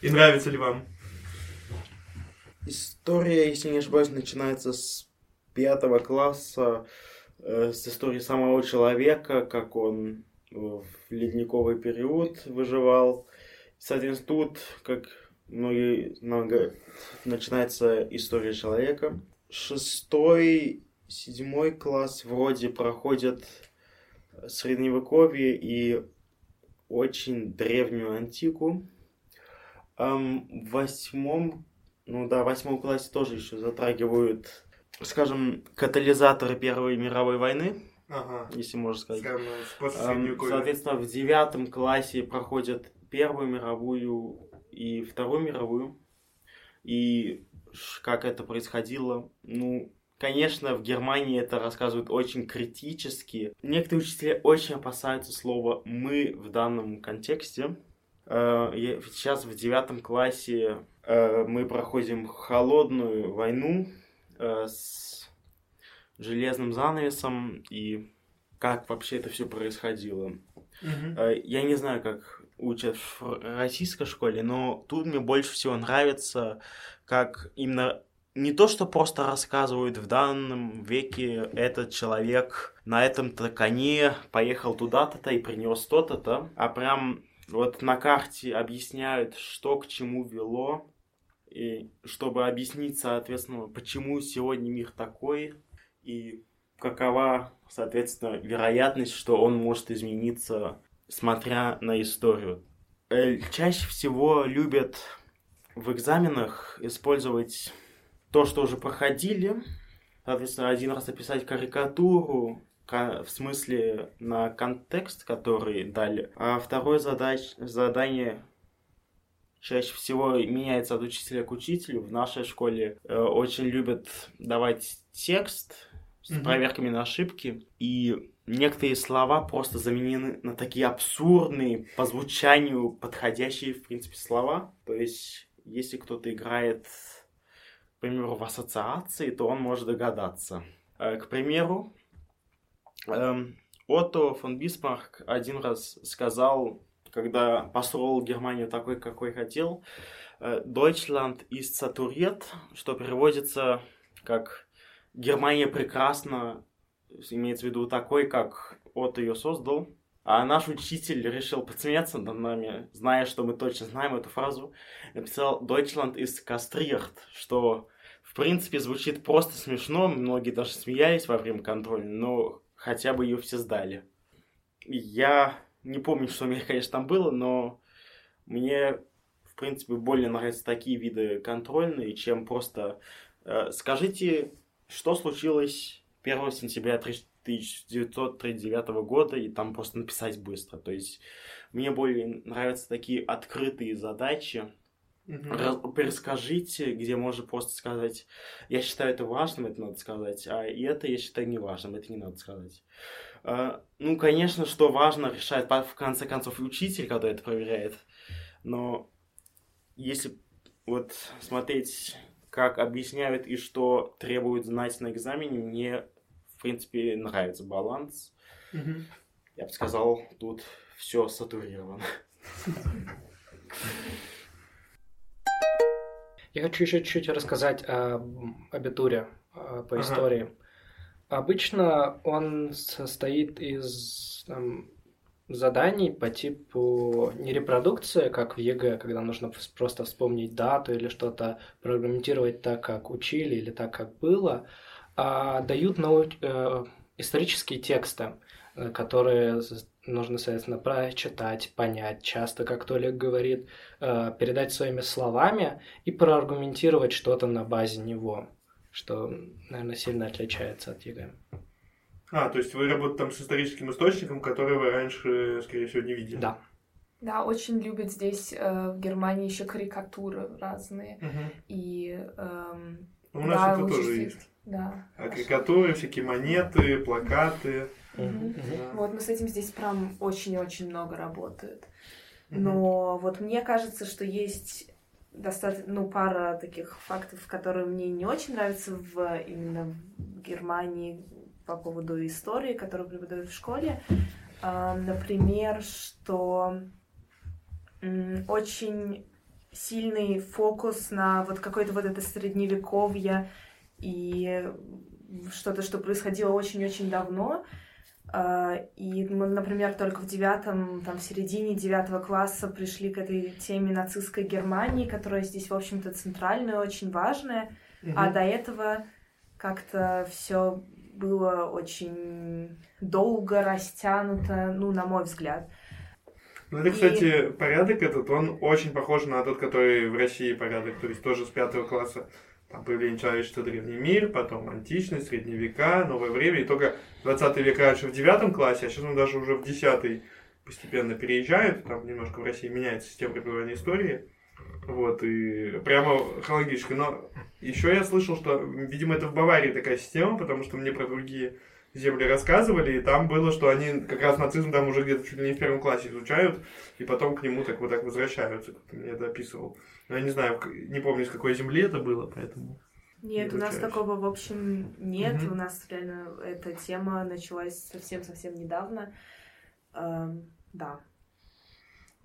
И нравится ли вам? История, если не ошибаюсь, начинается с пятого класса, э, с истории самого человека, как он в ледниковый период выживал. Соответственно, тут, как многие говорят, начинается история человека. Шестой, седьмой класс вроде проходят средневековье и очень древнюю антику. в восьмом, ну да, в восьмом классе тоже еще затрагивают, скажем, катализаторы Первой мировой войны. Ага. Если можно сказать. Скажем, Соответственно, в девятом классе проходят Первую мировую и Вторую мировую. И как это происходило, ну, Конечно, в Германии это рассказывают очень критически. Некоторые учителя очень опасаются слова «мы» в данном контексте. Э, сейчас в девятом классе э, мы проходим холодную войну э, с железным занавесом и как вообще это все происходило. Mm-hmm. Я не знаю, как учат в российской школе, но тут мне больше всего нравится, как именно не то, что просто рассказывают в данном веке этот человек на этом-то коне поехал туда-то-то и принес то-то-то, а прям вот на карте объясняют, что к чему вело, и чтобы объяснить, соответственно, почему сегодня мир такой, и какова, соответственно, вероятность, что он может измениться смотря на историю. Э, чаще всего любят в экзаменах использовать то, что уже проходили. Соответственно, один раз описать карикатуру, в смысле на контекст, который дали. А второе задач, задание чаще всего меняется от учителя к учителю. В нашей школе э, очень любят давать текст с mm-hmm. проверками на ошибки. И некоторые слова просто заменены на такие абсурдные, по звучанию подходящие, в принципе, слова. То есть, если кто-то играет, к примеру, в ассоциации, то он может догадаться. Э, к примеру, эм, Отто фон Бисмарк один раз сказал, когда построил Германию такой, какой хотел, э, Deutschland ist saturiert, что переводится как Германия прекрасна имеется в виду такой, как от ее создал. А наш учитель решил подсмеяться над нами, зная, что мы точно знаем эту фразу. Написал «Deutschland ist kastriert», что в принципе звучит просто смешно, многие даже смеялись во время контроля, но хотя бы ее все сдали. Я не помню, что у меня, конечно, там было, но мне, в принципе, более нравятся такие виды контрольные, чем просто э, «Скажите, что случилось 1 сентября 1939 года, и там просто написать быстро. То есть мне более нравятся такие открытые задачи. Mm-hmm. Перескажите, где можно просто сказать, я считаю это важным, это надо сказать, а и это я считаю неважным, это не надо сказать. Uh, ну, конечно, что важно, решает в конце концов учитель, когда это проверяет. Но если вот смотреть, как объясняют и что требуют знать на экзамене, мне в принципе, нравится баланс. Угу. Я бы сказал, тут все сатурировано. Я хочу еще чуть-чуть рассказать о абитуре по ага. истории. Обычно он состоит из там, заданий по типу не репродукции, как в ЕГЭ, когда нужно просто вспомнить дату или что-то проаргументировать так, как учили или так, как было, а дают э, исторические тексты, э, которые нужно, соответственно, прочитать, понять, часто, как Толик говорит, э, передать своими словами и проаргументировать что-то на базе него, что, наверное, сильно отличается от ЕГЭ. А, то есть вы работаете там с историческим источником, который вы раньше, скорее всего, не видели? Да. Да, очень любят здесь э, в Германии еще карикатуры разные. Угу. И эм, у нас да, это тоже есть. Да. А карикатуры, всякие монеты, плакаты. Угу. Вот, но с этим здесь прям очень-очень много работают. Но угу. вот мне кажется, что есть достаточно, ну, пара таких фактов, которые мне не очень нравятся в именно в Германии, по поводу истории, которую преподают в школе. А, например, что очень сильный фокус на вот какое-то вот это средневековье и что-то, что происходило очень-очень давно. А, и мы, например, только в девятом, там, в середине девятого класса пришли к этой теме нацистской Германии, которая здесь, в общем-то, центральная, очень важная. Mm-hmm. А до этого как-то все было очень долго растянуто, ну, на мой взгляд. Ну, это, кстати, и... порядок этот, он очень похож на тот, который в России порядок, то есть тоже с пятого класса. Там появление человечества, древний мир, потом античность, средние века, новое время. И только 20 век раньше в девятом классе, а сейчас он даже уже в десятый постепенно переезжает. Там немножко в России меняется система преподавания истории. Вот, и прямо хронологически. Но еще я слышал, что, видимо, это в Баварии такая система, потому что мне про другие земли рассказывали, и там было, что они как раз нацизм там уже где-то чуть ли не в первом классе изучают, и потом к нему так вот так возвращаются. Кто-то мне это описывал. Но я не знаю, не помню, с какой земли это было, поэтому... Нет, не у нас такого, в общем, нет. Угу. У нас реально эта тема началась совсем-совсем недавно. Эм, да.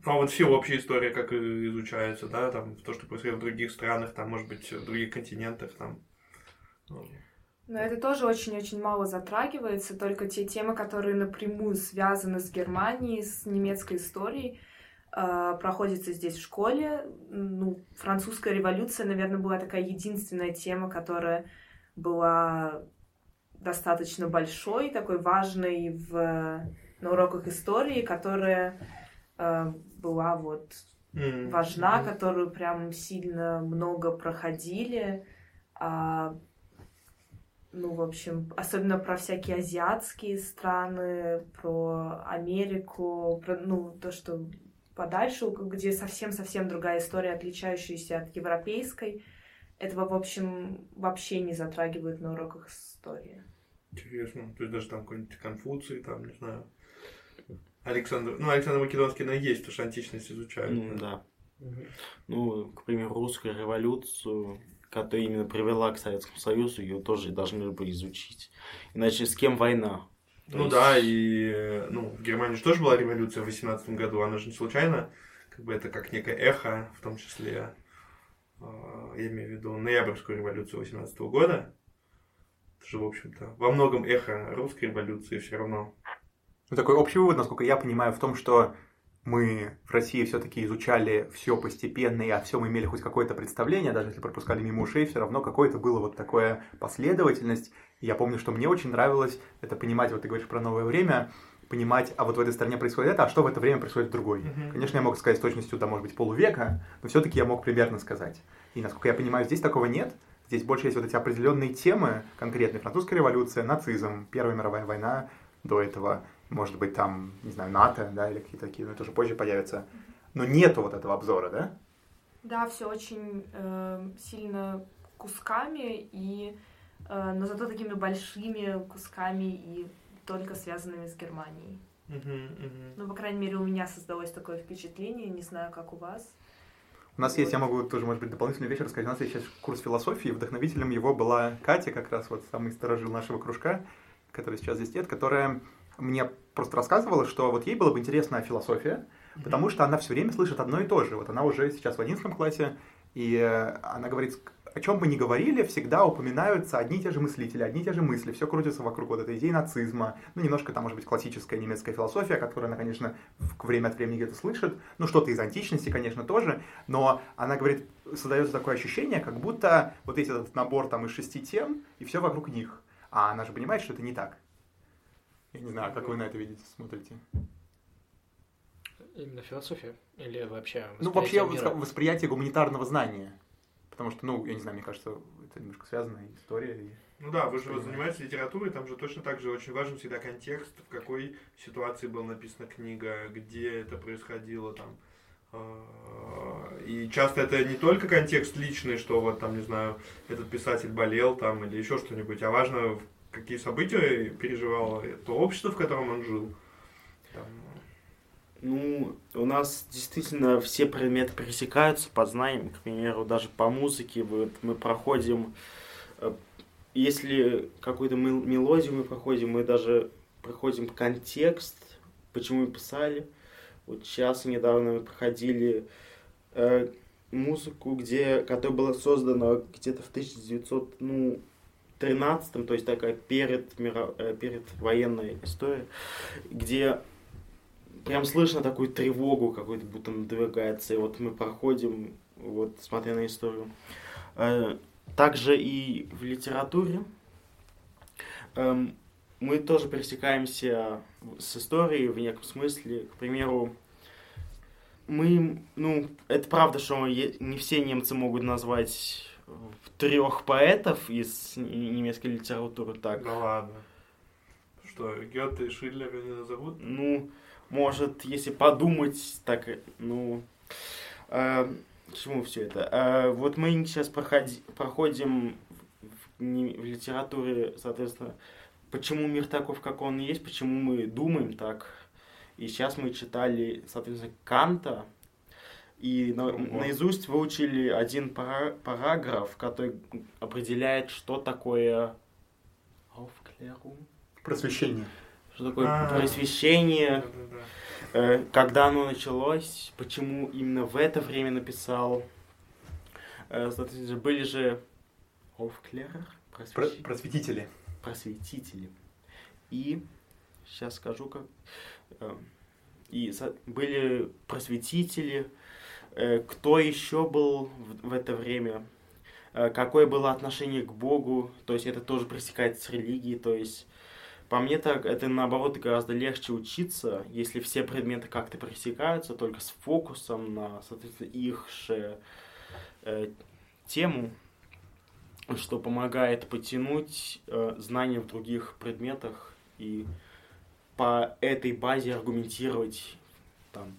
Ну, а вот все общая история, как изучается, да, там, то, что происходит в других странах, там, может быть, в других континентах, там. Ну. Но это тоже очень-очень мало затрагивается, только те темы, которые напрямую связаны с Германией, с немецкой историей, э, проходятся здесь в школе. Ну, французская революция, наверное, была такая единственная тема, которая была достаточно большой, такой важной в, на уроках истории, которая э, была вот mm-hmm. важна, mm-hmm. которую прям сильно много проходили. А, ну, в общем, особенно про всякие азиатские страны, про Америку, про, ну, то, что подальше, где совсем-совсем другая история, отличающаяся от европейской. Этого, в общем, вообще не затрагивают на уроках истории. Интересно. То есть даже там какой-нибудь Конфуций, там, не знаю, Александр, ну, Александр Македонский, но есть, потому что античность изучают. Ну, да. Ну, к примеру, русскую революцию, которая именно привела к Советскому Союзу, ее тоже должны были изучить. Иначе с кем война? То ну есть... да, и ну, в Германии же тоже была революция в 18 году, она же не случайно, как бы это как некое эхо, в том числе, э, я имею в виду ноябрьскую революцию 18 года. Это же, в общем-то, во многом эхо русской революции все равно. Ну, такой общий вывод, насколько я понимаю, в том, что мы в России все-таки изучали все постепенно, и о всем имели хоть какое-то представление, даже если пропускали мимо ушей, все равно какое-то было вот такое последовательность. И я помню, что мне очень нравилось это понимать, вот ты говоришь про новое время, понимать, а вот в этой стране происходит это, а что в это время происходит в другой. Mm-hmm. Конечно, я мог сказать с точностью, да, может быть, полувека, но все-таки я мог примерно сказать. И насколько я понимаю, здесь такого нет. Здесь больше есть вот эти определенные темы, конкретные французская революция, нацизм, Первая мировая война до этого, может быть, там, не знаю, НАТО, да, или какие-то такие, но это уже позже появится. Но нету вот этого обзора, да? Да, все очень э, сильно кусками, и, э, но зато такими большими кусками и только связанными с Германией. Ну, по крайней мере, у меня создалось такое впечатление, не знаю, как у вас. У нас вот. есть, я могу тоже, может быть, дополнительную вещь рассказать. У нас есть сейчас курс философии, вдохновителем его была Катя, как раз вот самый сторожил нашего кружка, который сейчас здесь нет, которая мне просто рассказывала, что вот ей было бы интересна философия, потому что она все время слышит одно и то же. Вот она уже сейчас в 11 классе, И э, она говорит, о чем бы ни говорили, всегда упоминаются одни и те же мыслители, одни и те же мысли, все крутится вокруг вот этой идеи нацизма, ну, немножко там, может быть, классическая немецкая философия, которую она, конечно, время от времени где-то слышит, ну, что-то из античности, конечно, тоже, но она говорит, создается такое ощущение, как будто вот есть этот набор там из шести тем, и все вокруг них, а она же понимает, что это не так. Я не знаю, как вы на это видите, смотрите. Именно философия? Или вообще Ну, вообще мира? восприятие гуманитарного знания. Потому что, ну, я не знаю, мне кажется, это немножко связанная история. И... Ну да, вы же вот занимаетесь литературой, там же точно так же очень важен всегда контекст, в какой ситуации была написана книга, где это происходило там. А, и часто это не только контекст личный, что вот там, не знаю, этот писатель болел там или еще что-нибудь, а важно, какие события переживало то общество, в котором он жил. Там, ну, у нас действительно все предметы пересекаются по знаниям, к примеру, даже по музыке. Вот мы проходим, э, если какую-то мелодию мы проходим, мы даже проходим контекст, почему мы писали. Вот сейчас недавно мы проходили э, музыку, где, которая была создана где-то в 1900, ну, 13 то есть такая перед, миро, э, перед военной история, где прям слышно такую тревогу какую-то, будто надвигается. И вот мы проходим, вот смотря на историю. Э, также и в литературе эм, мы тоже пересекаемся с историей в неком смысле. К примеру, мы, ну, это правда, что не все немцы могут назвать трех поэтов из немецкой литературы так. Да ладно. Что, Гёте и Шиллера не назовут? Ну, может, если подумать, так, ну, э, к чему все это? Э, вот мы сейчас проходи, проходим в, в литературе, соответственно, почему мир таков, как он есть, почему мы думаем так. И сейчас мы читали, соответственно, Канта, и на, наизусть выучили один пара, параграф, который определяет, что такое Aufklärung. Просвещение что такое А-а-а. просвещение, э, когда оно началось, почему именно в это время написал. Э, были же Aufklärer, просвещ... просветители. Просветители. И сейчас скажу как. Э, и были просветители. Э, кто еще был в, в это время? Э, какое было отношение к Богу? То есть это тоже пресекается с религией, то есть по мне так, это наоборот гораздо легче учиться, если все предметы как-то пересекаются, только с фокусом на, соответственно, их же э, тему, что помогает потянуть э, знания в других предметах и по этой базе аргументировать там.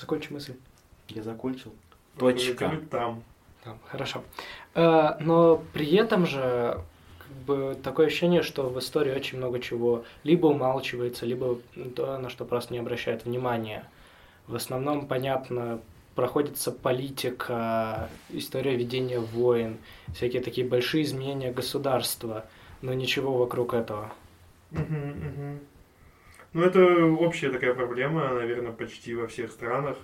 Закончи мысль. Я закончил. Точка. Там. Там, хорошо. Э, но при этом же как бы такое ощущение, что в истории очень много чего либо умалчивается, либо то, на что просто не обращают внимания. В основном, понятно, проходится политика, история ведения войн, всякие такие большие изменения государства, но ничего вокруг этого. Ну, это общая такая проблема, наверное, почти во всех странах.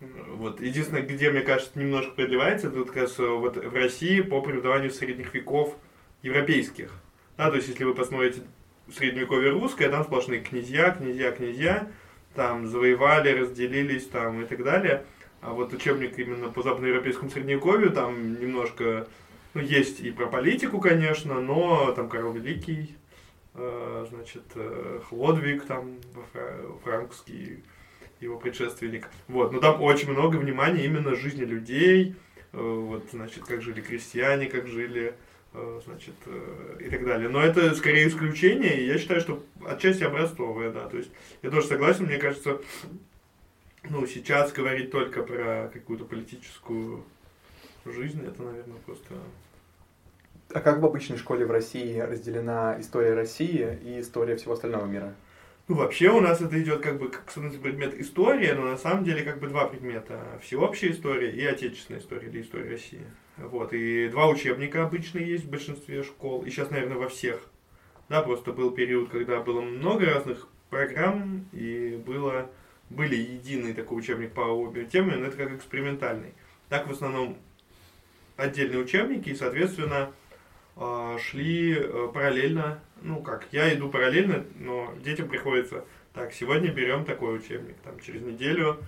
Вот. Единственное, где, мне кажется, немножко продлевается, это как раз вот в России по преподаванию средних веков европейских. Да, то есть, если вы посмотрите средневековье русское, там сплошные князья, князья, князья, там завоевали, разделились там и так далее. А вот учебник именно по западноевропейскому средневековью, там немножко, ну, есть и про политику, конечно, но там Карл Великий, э, значит, э, Хлодвиг, там, франкский, его предшественник. Вот, но там очень много внимания именно жизни людей, э, вот, значит, как жили крестьяне, как жили, э, значит, э, и так далее. Но это скорее исключение, и я считаю, что отчасти образцовое, да. То есть я тоже согласен, мне кажется, ну, сейчас говорить только про какую-то политическую жизнь, это, наверное, просто... А как в обычной школе в России разделена история России и история всего остального мира? Ну, вообще у нас это идет как бы как предмет история, но на самом деле как бы два предмета. Всеобщая история и отечественная история или история России. Вот. И два учебника обычно есть в большинстве школ. И сейчас, наверное, во всех. Да, просто был период, когда было много разных программ, и было были единый такой учебник по обе темам, но это как экспериментальный. Так в основном отдельные учебники, и, соответственно, шли э, параллельно, ну как, я иду параллельно, но детям приходится, так, сегодня берем такой учебник, там, через неделю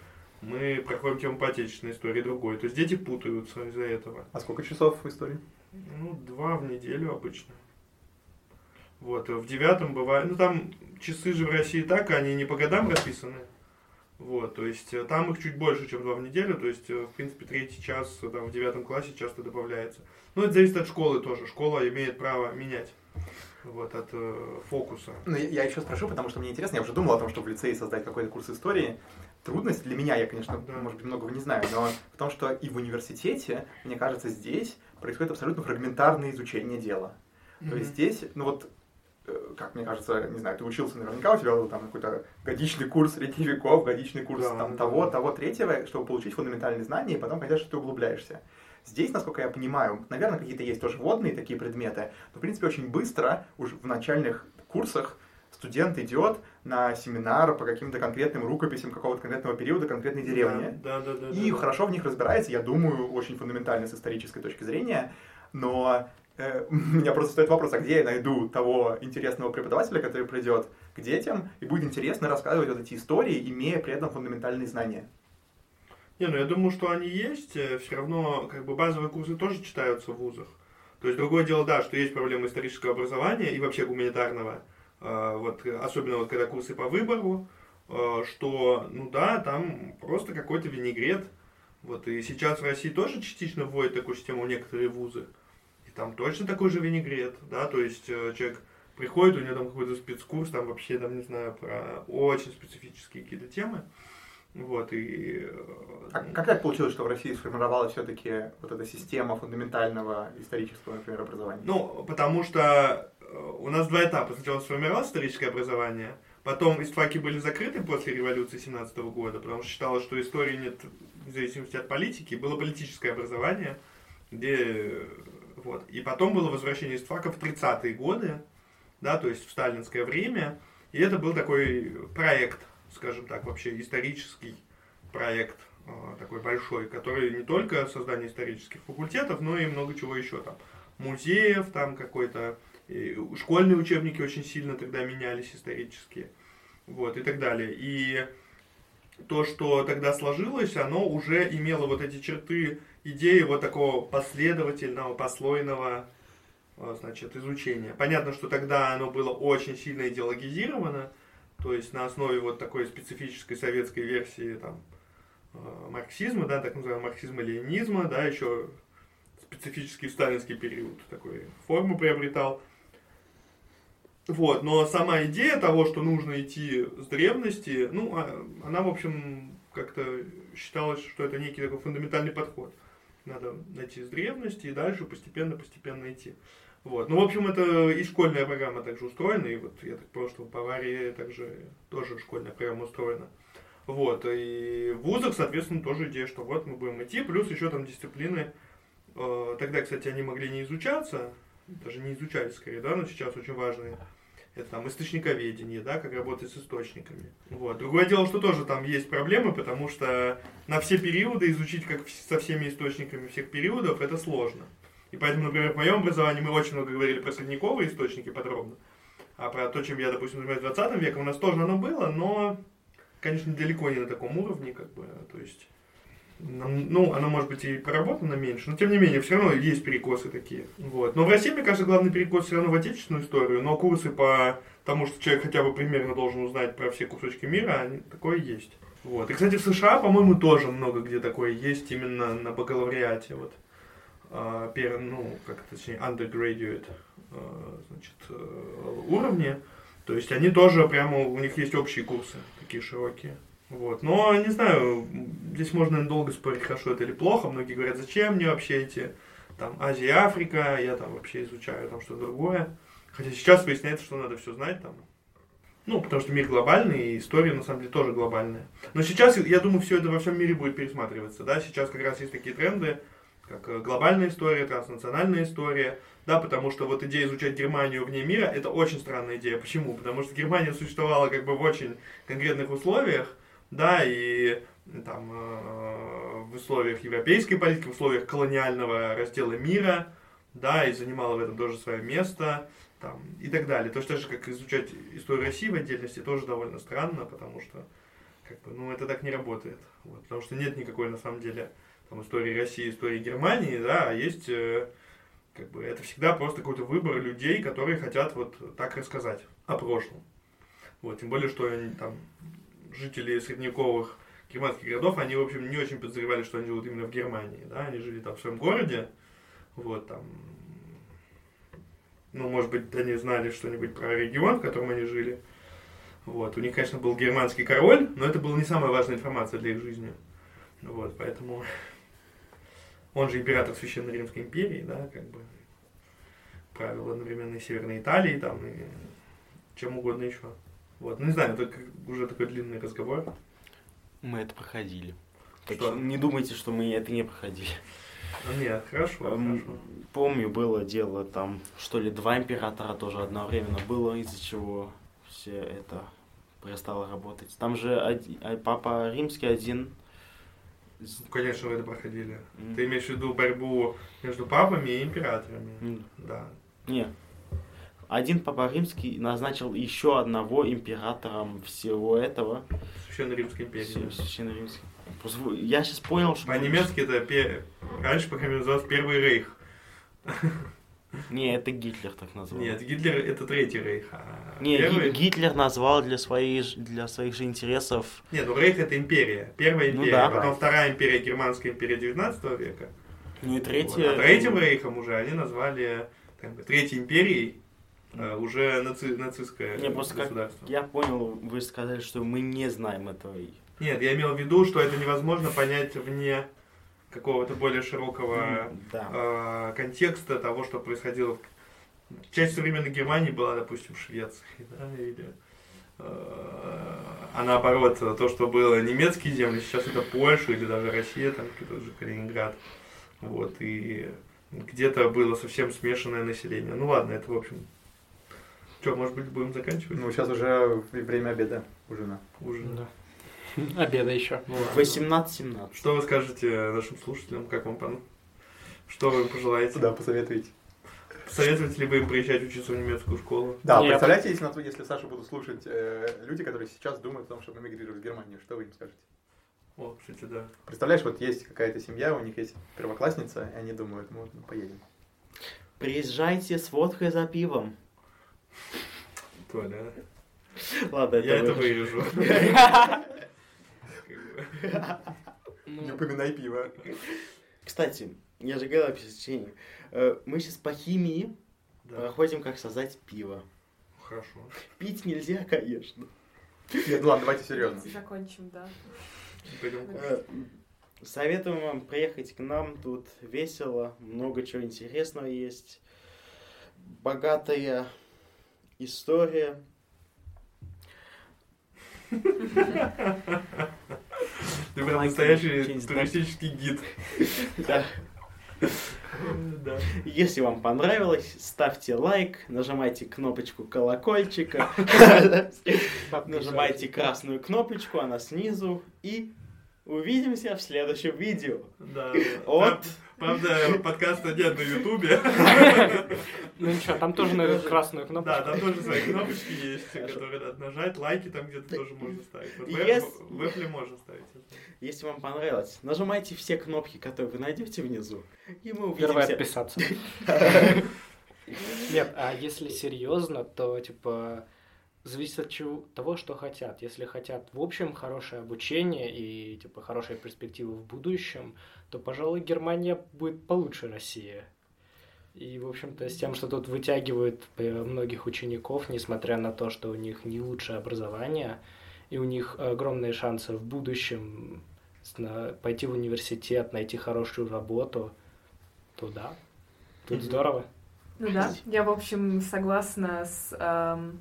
мы проходим тему по отечественной истории другой. То есть дети путаются из-за этого. А сколько часов в истории? Ну, два в неделю обычно. Вот, в девятом бывает, ну там часы же в России так, они не по годам расписаны. Вот, то есть э, там их чуть больше, чем два в неделю, то есть, э, в принципе, третий час там, в девятом классе часто добавляется. Ну, это зависит от школы тоже. Школа имеет право менять вот, от э, фокуса. Ну, я, еще спрошу, потому что мне интересно, я уже думал о том, чтобы в лицее создать какой-то курс истории. Трудность для меня, я, конечно, да. может быть, многого не знаю, но в том, что и в университете, мне кажется, здесь происходит абсолютно фрагментарное изучение дела. Mm-hmm. То есть здесь, ну вот, э, как мне кажется, не знаю, ты учился наверняка, у тебя был там какой-то годичный курс средних веков, годичный курс да, там да, того, да. того, третьего, чтобы получить фундаментальные знания, и потом, конечно, ты углубляешься. Здесь, насколько я понимаю, наверное, какие-то есть тоже водные такие предметы, но, в принципе, очень быстро, уже в начальных курсах, студент идет на семинар по каким-то конкретным рукописям какого-то конкретного периода, конкретной деревни. Да, да, да, и да, хорошо в них разбирается, я думаю, очень фундаментально с исторической точки зрения. Но э, у меня просто стоит вопрос, а где я найду того интересного преподавателя, который придет к детям и будет интересно рассказывать вот эти истории, имея при этом фундаментальные знания? Не, ну я думаю, что они есть. Э, Все равно как бы базовые курсы тоже читаются в вузах. То есть другое дело, да, что есть проблема исторического образования и вообще гуманитарного. Э, вот, особенно вот когда курсы по выбору, э, что, ну да, там просто какой-то винегрет. Вот, и сейчас в России тоже частично вводят такую систему некоторые вузы. И там точно такой же винегрет, да, то есть человек приходит, у него там какой-то спецкурс, там вообще, там, не знаю, про очень специфические какие-то темы. Вот, и... Э, а как так получилось, что в России сформировалась все-таки вот эта система фундаментального исторического, например, образования? Ну, потому что э, у нас два этапа. Сначала сформировалось историческое образование, потом истфаки были закрыты после революции 17 года, потому что считалось, что истории нет в зависимости от политики. Было политическое образование, где... Вот. И потом было возвращение истфаков в 30-е годы, да, то есть в сталинское время. И это был такой проект скажем так, вообще исторический проект а, такой большой, который не только создание исторических факультетов, но и много чего еще там. Музеев там какой-то, школьные учебники очень сильно тогда менялись исторические, вот, и так далее. И то, что тогда сложилось, оно уже имело вот эти черты идеи вот такого последовательного, послойного а, значит, изучения. Понятно, что тогда оно было очень сильно идеологизировано, то есть на основе вот такой специфической советской версии там, э, марксизма, да, так называемого марксизма-ленинизма, да, еще специфический сталинский период такой форму приобретал. Вот, но сама идея того, что нужно идти с древности, ну, а, она, в общем, как-то считалось, что это некий такой фундаментальный подход. Надо найти с древности и дальше постепенно-постепенно идти. Вот. Ну, в общем, это и школьная программа также устроена, и вот я так понял, что в Баварии также тоже школьная программа устроена. Вот, и в вузах, соответственно, тоже идея, что вот мы будем идти, плюс еще там дисциплины, э, тогда, кстати, они могли не изучаться, даже не изучались скорее, да, но сейчас очень важные. Это там источниковедение, да, как работать с источниками. Вот. Другое дело, что тоже там есть проблемы, потому что на все периоды изучить как со всеми источниками всех периодов это сложно. И поэтому, например, в моем образовании мы очень много говорили про средневековые источники подробно. А про то, чем я, допустим, занимаюсь 20 веком, у нас тоже оно было, но, конечно, далеко не на таком уровне, как бы, то есть, ну, оно может быть и проработано меньше, но тем не менее, все равно есть перекосы такие. Вот. Но в России, мне кажется, главный перекос все равно в отечественную историю, но курсы по тому, что человек хотя бы примерно должен узнать про все кусочки мира, они, такое есть. Вот. И, кстати, в США, по-моему, тоже много где такое есть именно на бакалавриате. Вот. А, ну, как точнее, undergraduate а, значит, э, уровне. То есть они тоже прямо, у них есть общие курсы, такие широкие. Вот. Но, не знаю, здесь можно долго спорить, хорошо это или плохо. Многие говорят, зачем мне вообще эти, там, Азия, Африка, я там вообще изучаю там что-то другое. Хотя сейчас выясняется, что надо все знать там. Ну, потому что мир глобальный, и история, на самом деле, тоже глобальная. Но сейчас, я думаю, все это во всем мире будет пересматриваться, да. Сейчас как раз есть такие тренды, как э, глобальная история, транснациональная история, да, потому что вот идея изучать Германию вне мира, это очень странная идея. Почему? Потому что Германия существовала как бы в очень конкретных условиях, да, и там э, в условиях европейской политики, в условиях колониального раздела мира, да, и занимала в этом тоже свое место, там, и так далее. Точно так же, как изучать историю России в отдельности, тоже довольно странно, потому что, как бы, ну, это так не работает. Вот, потому что нет никакой, на самом деле, там, истории России, истории Германии, да, а есть, э, как бы, это всегда просто какой-то выбор людей, которые хотят вот так рассказать о прошлом. Вот, тем более, что они, там, жители средневековых германских городов, они, в общем, не очень подозревали, что они живут именно в Германии, да, они жили там в своем городе, вот, там, ну, может быть, они знали что-нибудь про регион, в котором они жили, вот, у них, конечно, был германский король, но это была не самая важная информация для их жизни, вот, поэтому он же император Священной Римской империи, да, как бы, правил одновременно и Северной Италии, там, и чем угодно еще. Вот, ну не знаю, это уже такой длинный разговор. Мы это проходили. Что? не думайте, что мы это не проходили. Ну, нет, хорошо, эм, хорошо. Помню, было дело там, что ли, два императора тоже одновременно было, из-за чего все это перестало работать. Там же один, а, папа римский один. Ну, конечно, вы это проходили. Mm. Ты имеешь в виду борьбу между папами и императорами? Mm. Да. Не, один Папа Римский назначил еще одного императором всего этого. Священной Римской империи. Священной Римской. Я сейчас понял, что... По-немецки это пе... раньше, по крайней мере, назывался Первый Рейх. Не, это Гитлер так назвал. Нет, Гитлер это Третий Рейх. А Не, первый... Гитлер назвал для своих, для своих же интересов... Нет, ну Рейх это империя. Первая ну империя, ну, да. потом вторая империя, Германская империя 19 века. Ну и третья... Вот. А третьим Рейхом уже они назвали как бы, Третьей империей а, уже наци нацистское не, просто государство. Как я понял, вы сказали, что мы не знаем этого. Нет, я имел в виду, что это невозможно понять вне какого-то более широкого да. э, контекста того, что происходило. Часть современной Германии была, допустим, в Швеции, да, или э, а наоборот, то, что было немецкие земли, сейчас это Польша или даже Россия, там тот же Калининград. Вот, и где-то было совсем смешанное население. Ну ладно, это, в общем, что, может быть, будем заканчивать? Ну, сейчас уже время обеда, ужина. Ужина. Да. Обеда еще. Ну, 18-17. Что вы скажете нашим слушателям, как вам пан? Что вы им пожелаете? Да, посоветуете. Советуете ли вы им приезжать учиться в немецкую школу? Да, Нет. представляете, если, если Саша будут слушать э, люди, которые сейчас думают о том, чтобы эмигрировать в Германию, что вы им скажете? О, кстати, да. Представляешь, вот есть какая-то семья, у них есть первоклассница, и они думают, ну, мы поедем. Приезжайте с водкой за пивом. Толя. Ладно, это Я это вырежу. Не упоминай пиво. Кстати, я же говорил о э, Мы сейчас по химии проходим, как создать пиво. Хорошо. Пить нельзя, конечно. Нет, ладно, давайте серьезно. Закончим, да. Э, советуем вам приехать к нам, тут весело, много чего интересного есть. Богатая история. Ты прям настоящий туристический гид. Да. Да. Если вам понравилось, ставьте лайк, нажимайте кнопочку колокольчика, нажимайте красную кнопочку, она снизу, и увидимся в следующем видео. Да. От Правда, подкаста нет на Ютубе. Ну ничего, там тоже на красную кнопку. Да, там тоже свои кнопочки есть, которые надо нажать. Лайки там где-то тоже можно ставить. В Apple можно ставить. Если вам понравилось, нажимайте все кнопки, которые вы найдете внизу, и мы увидимся. Первое отписаться. Нет, а если серьезно, то типа зависит от чего, того, что хотят. Если хотят, в общем, хорошее обучение и типа хорошие перспективы в будущем, то, пожалуй, Германия будет получше России. И, в общем-то, с тем, что тут вытягивают многих учеников, несмотря на то, что у них не лучшее образование, и у них огромные шансы в будущем пойти в университет, найти хорошую работу, то да, тут здорово. Ну да, я, в общем, согласна с эм,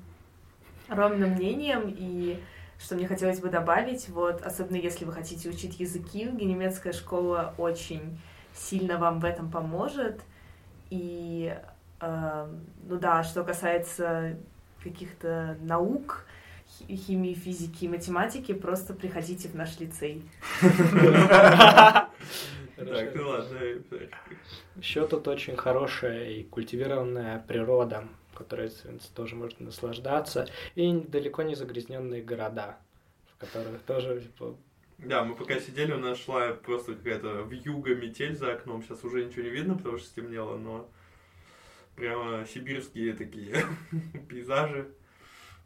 Ромным мнением, и что мне хотелось бы добавить, вот, особенно если вы хотите учить языки, немецкая школа очень сильно вам в этом поможет. И, э, ну да, что касается каких-то наук, химии, физики и математики, просто приходите в наш лицей. Так, ну ладно. Еще тут очень хорошая и культивированная природа, которой тоже можно наслаждаться, и далеко не загрязненные города, в которых тоже типа, да, мы пока сидели, у нас шла просто какая-то вьюга метель за окном. Сейчас уже ничего не видно, потому что стемнело, но прямо сибирские такие пейзажи.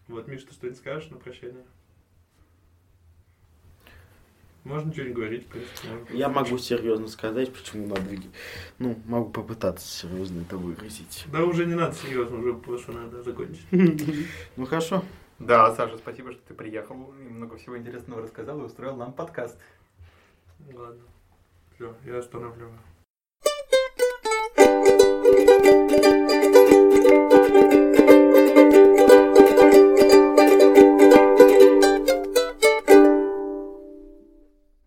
Вот, Миш, ты что-нибудь скажешь на прощание? Можно что-нибудь говорить, в принципе. Можно. Я могу серьезно сказать, почему надо... Ну, могу попытаться серьезно это выразить. Да уже не надо серьезно, уже просто надо закончить. Ну хорошо. Да, Саша, спасибо, что ты приехал и много всего интересного рассказал и устроил нам подкаст. Ладно. Все, я останавливаю.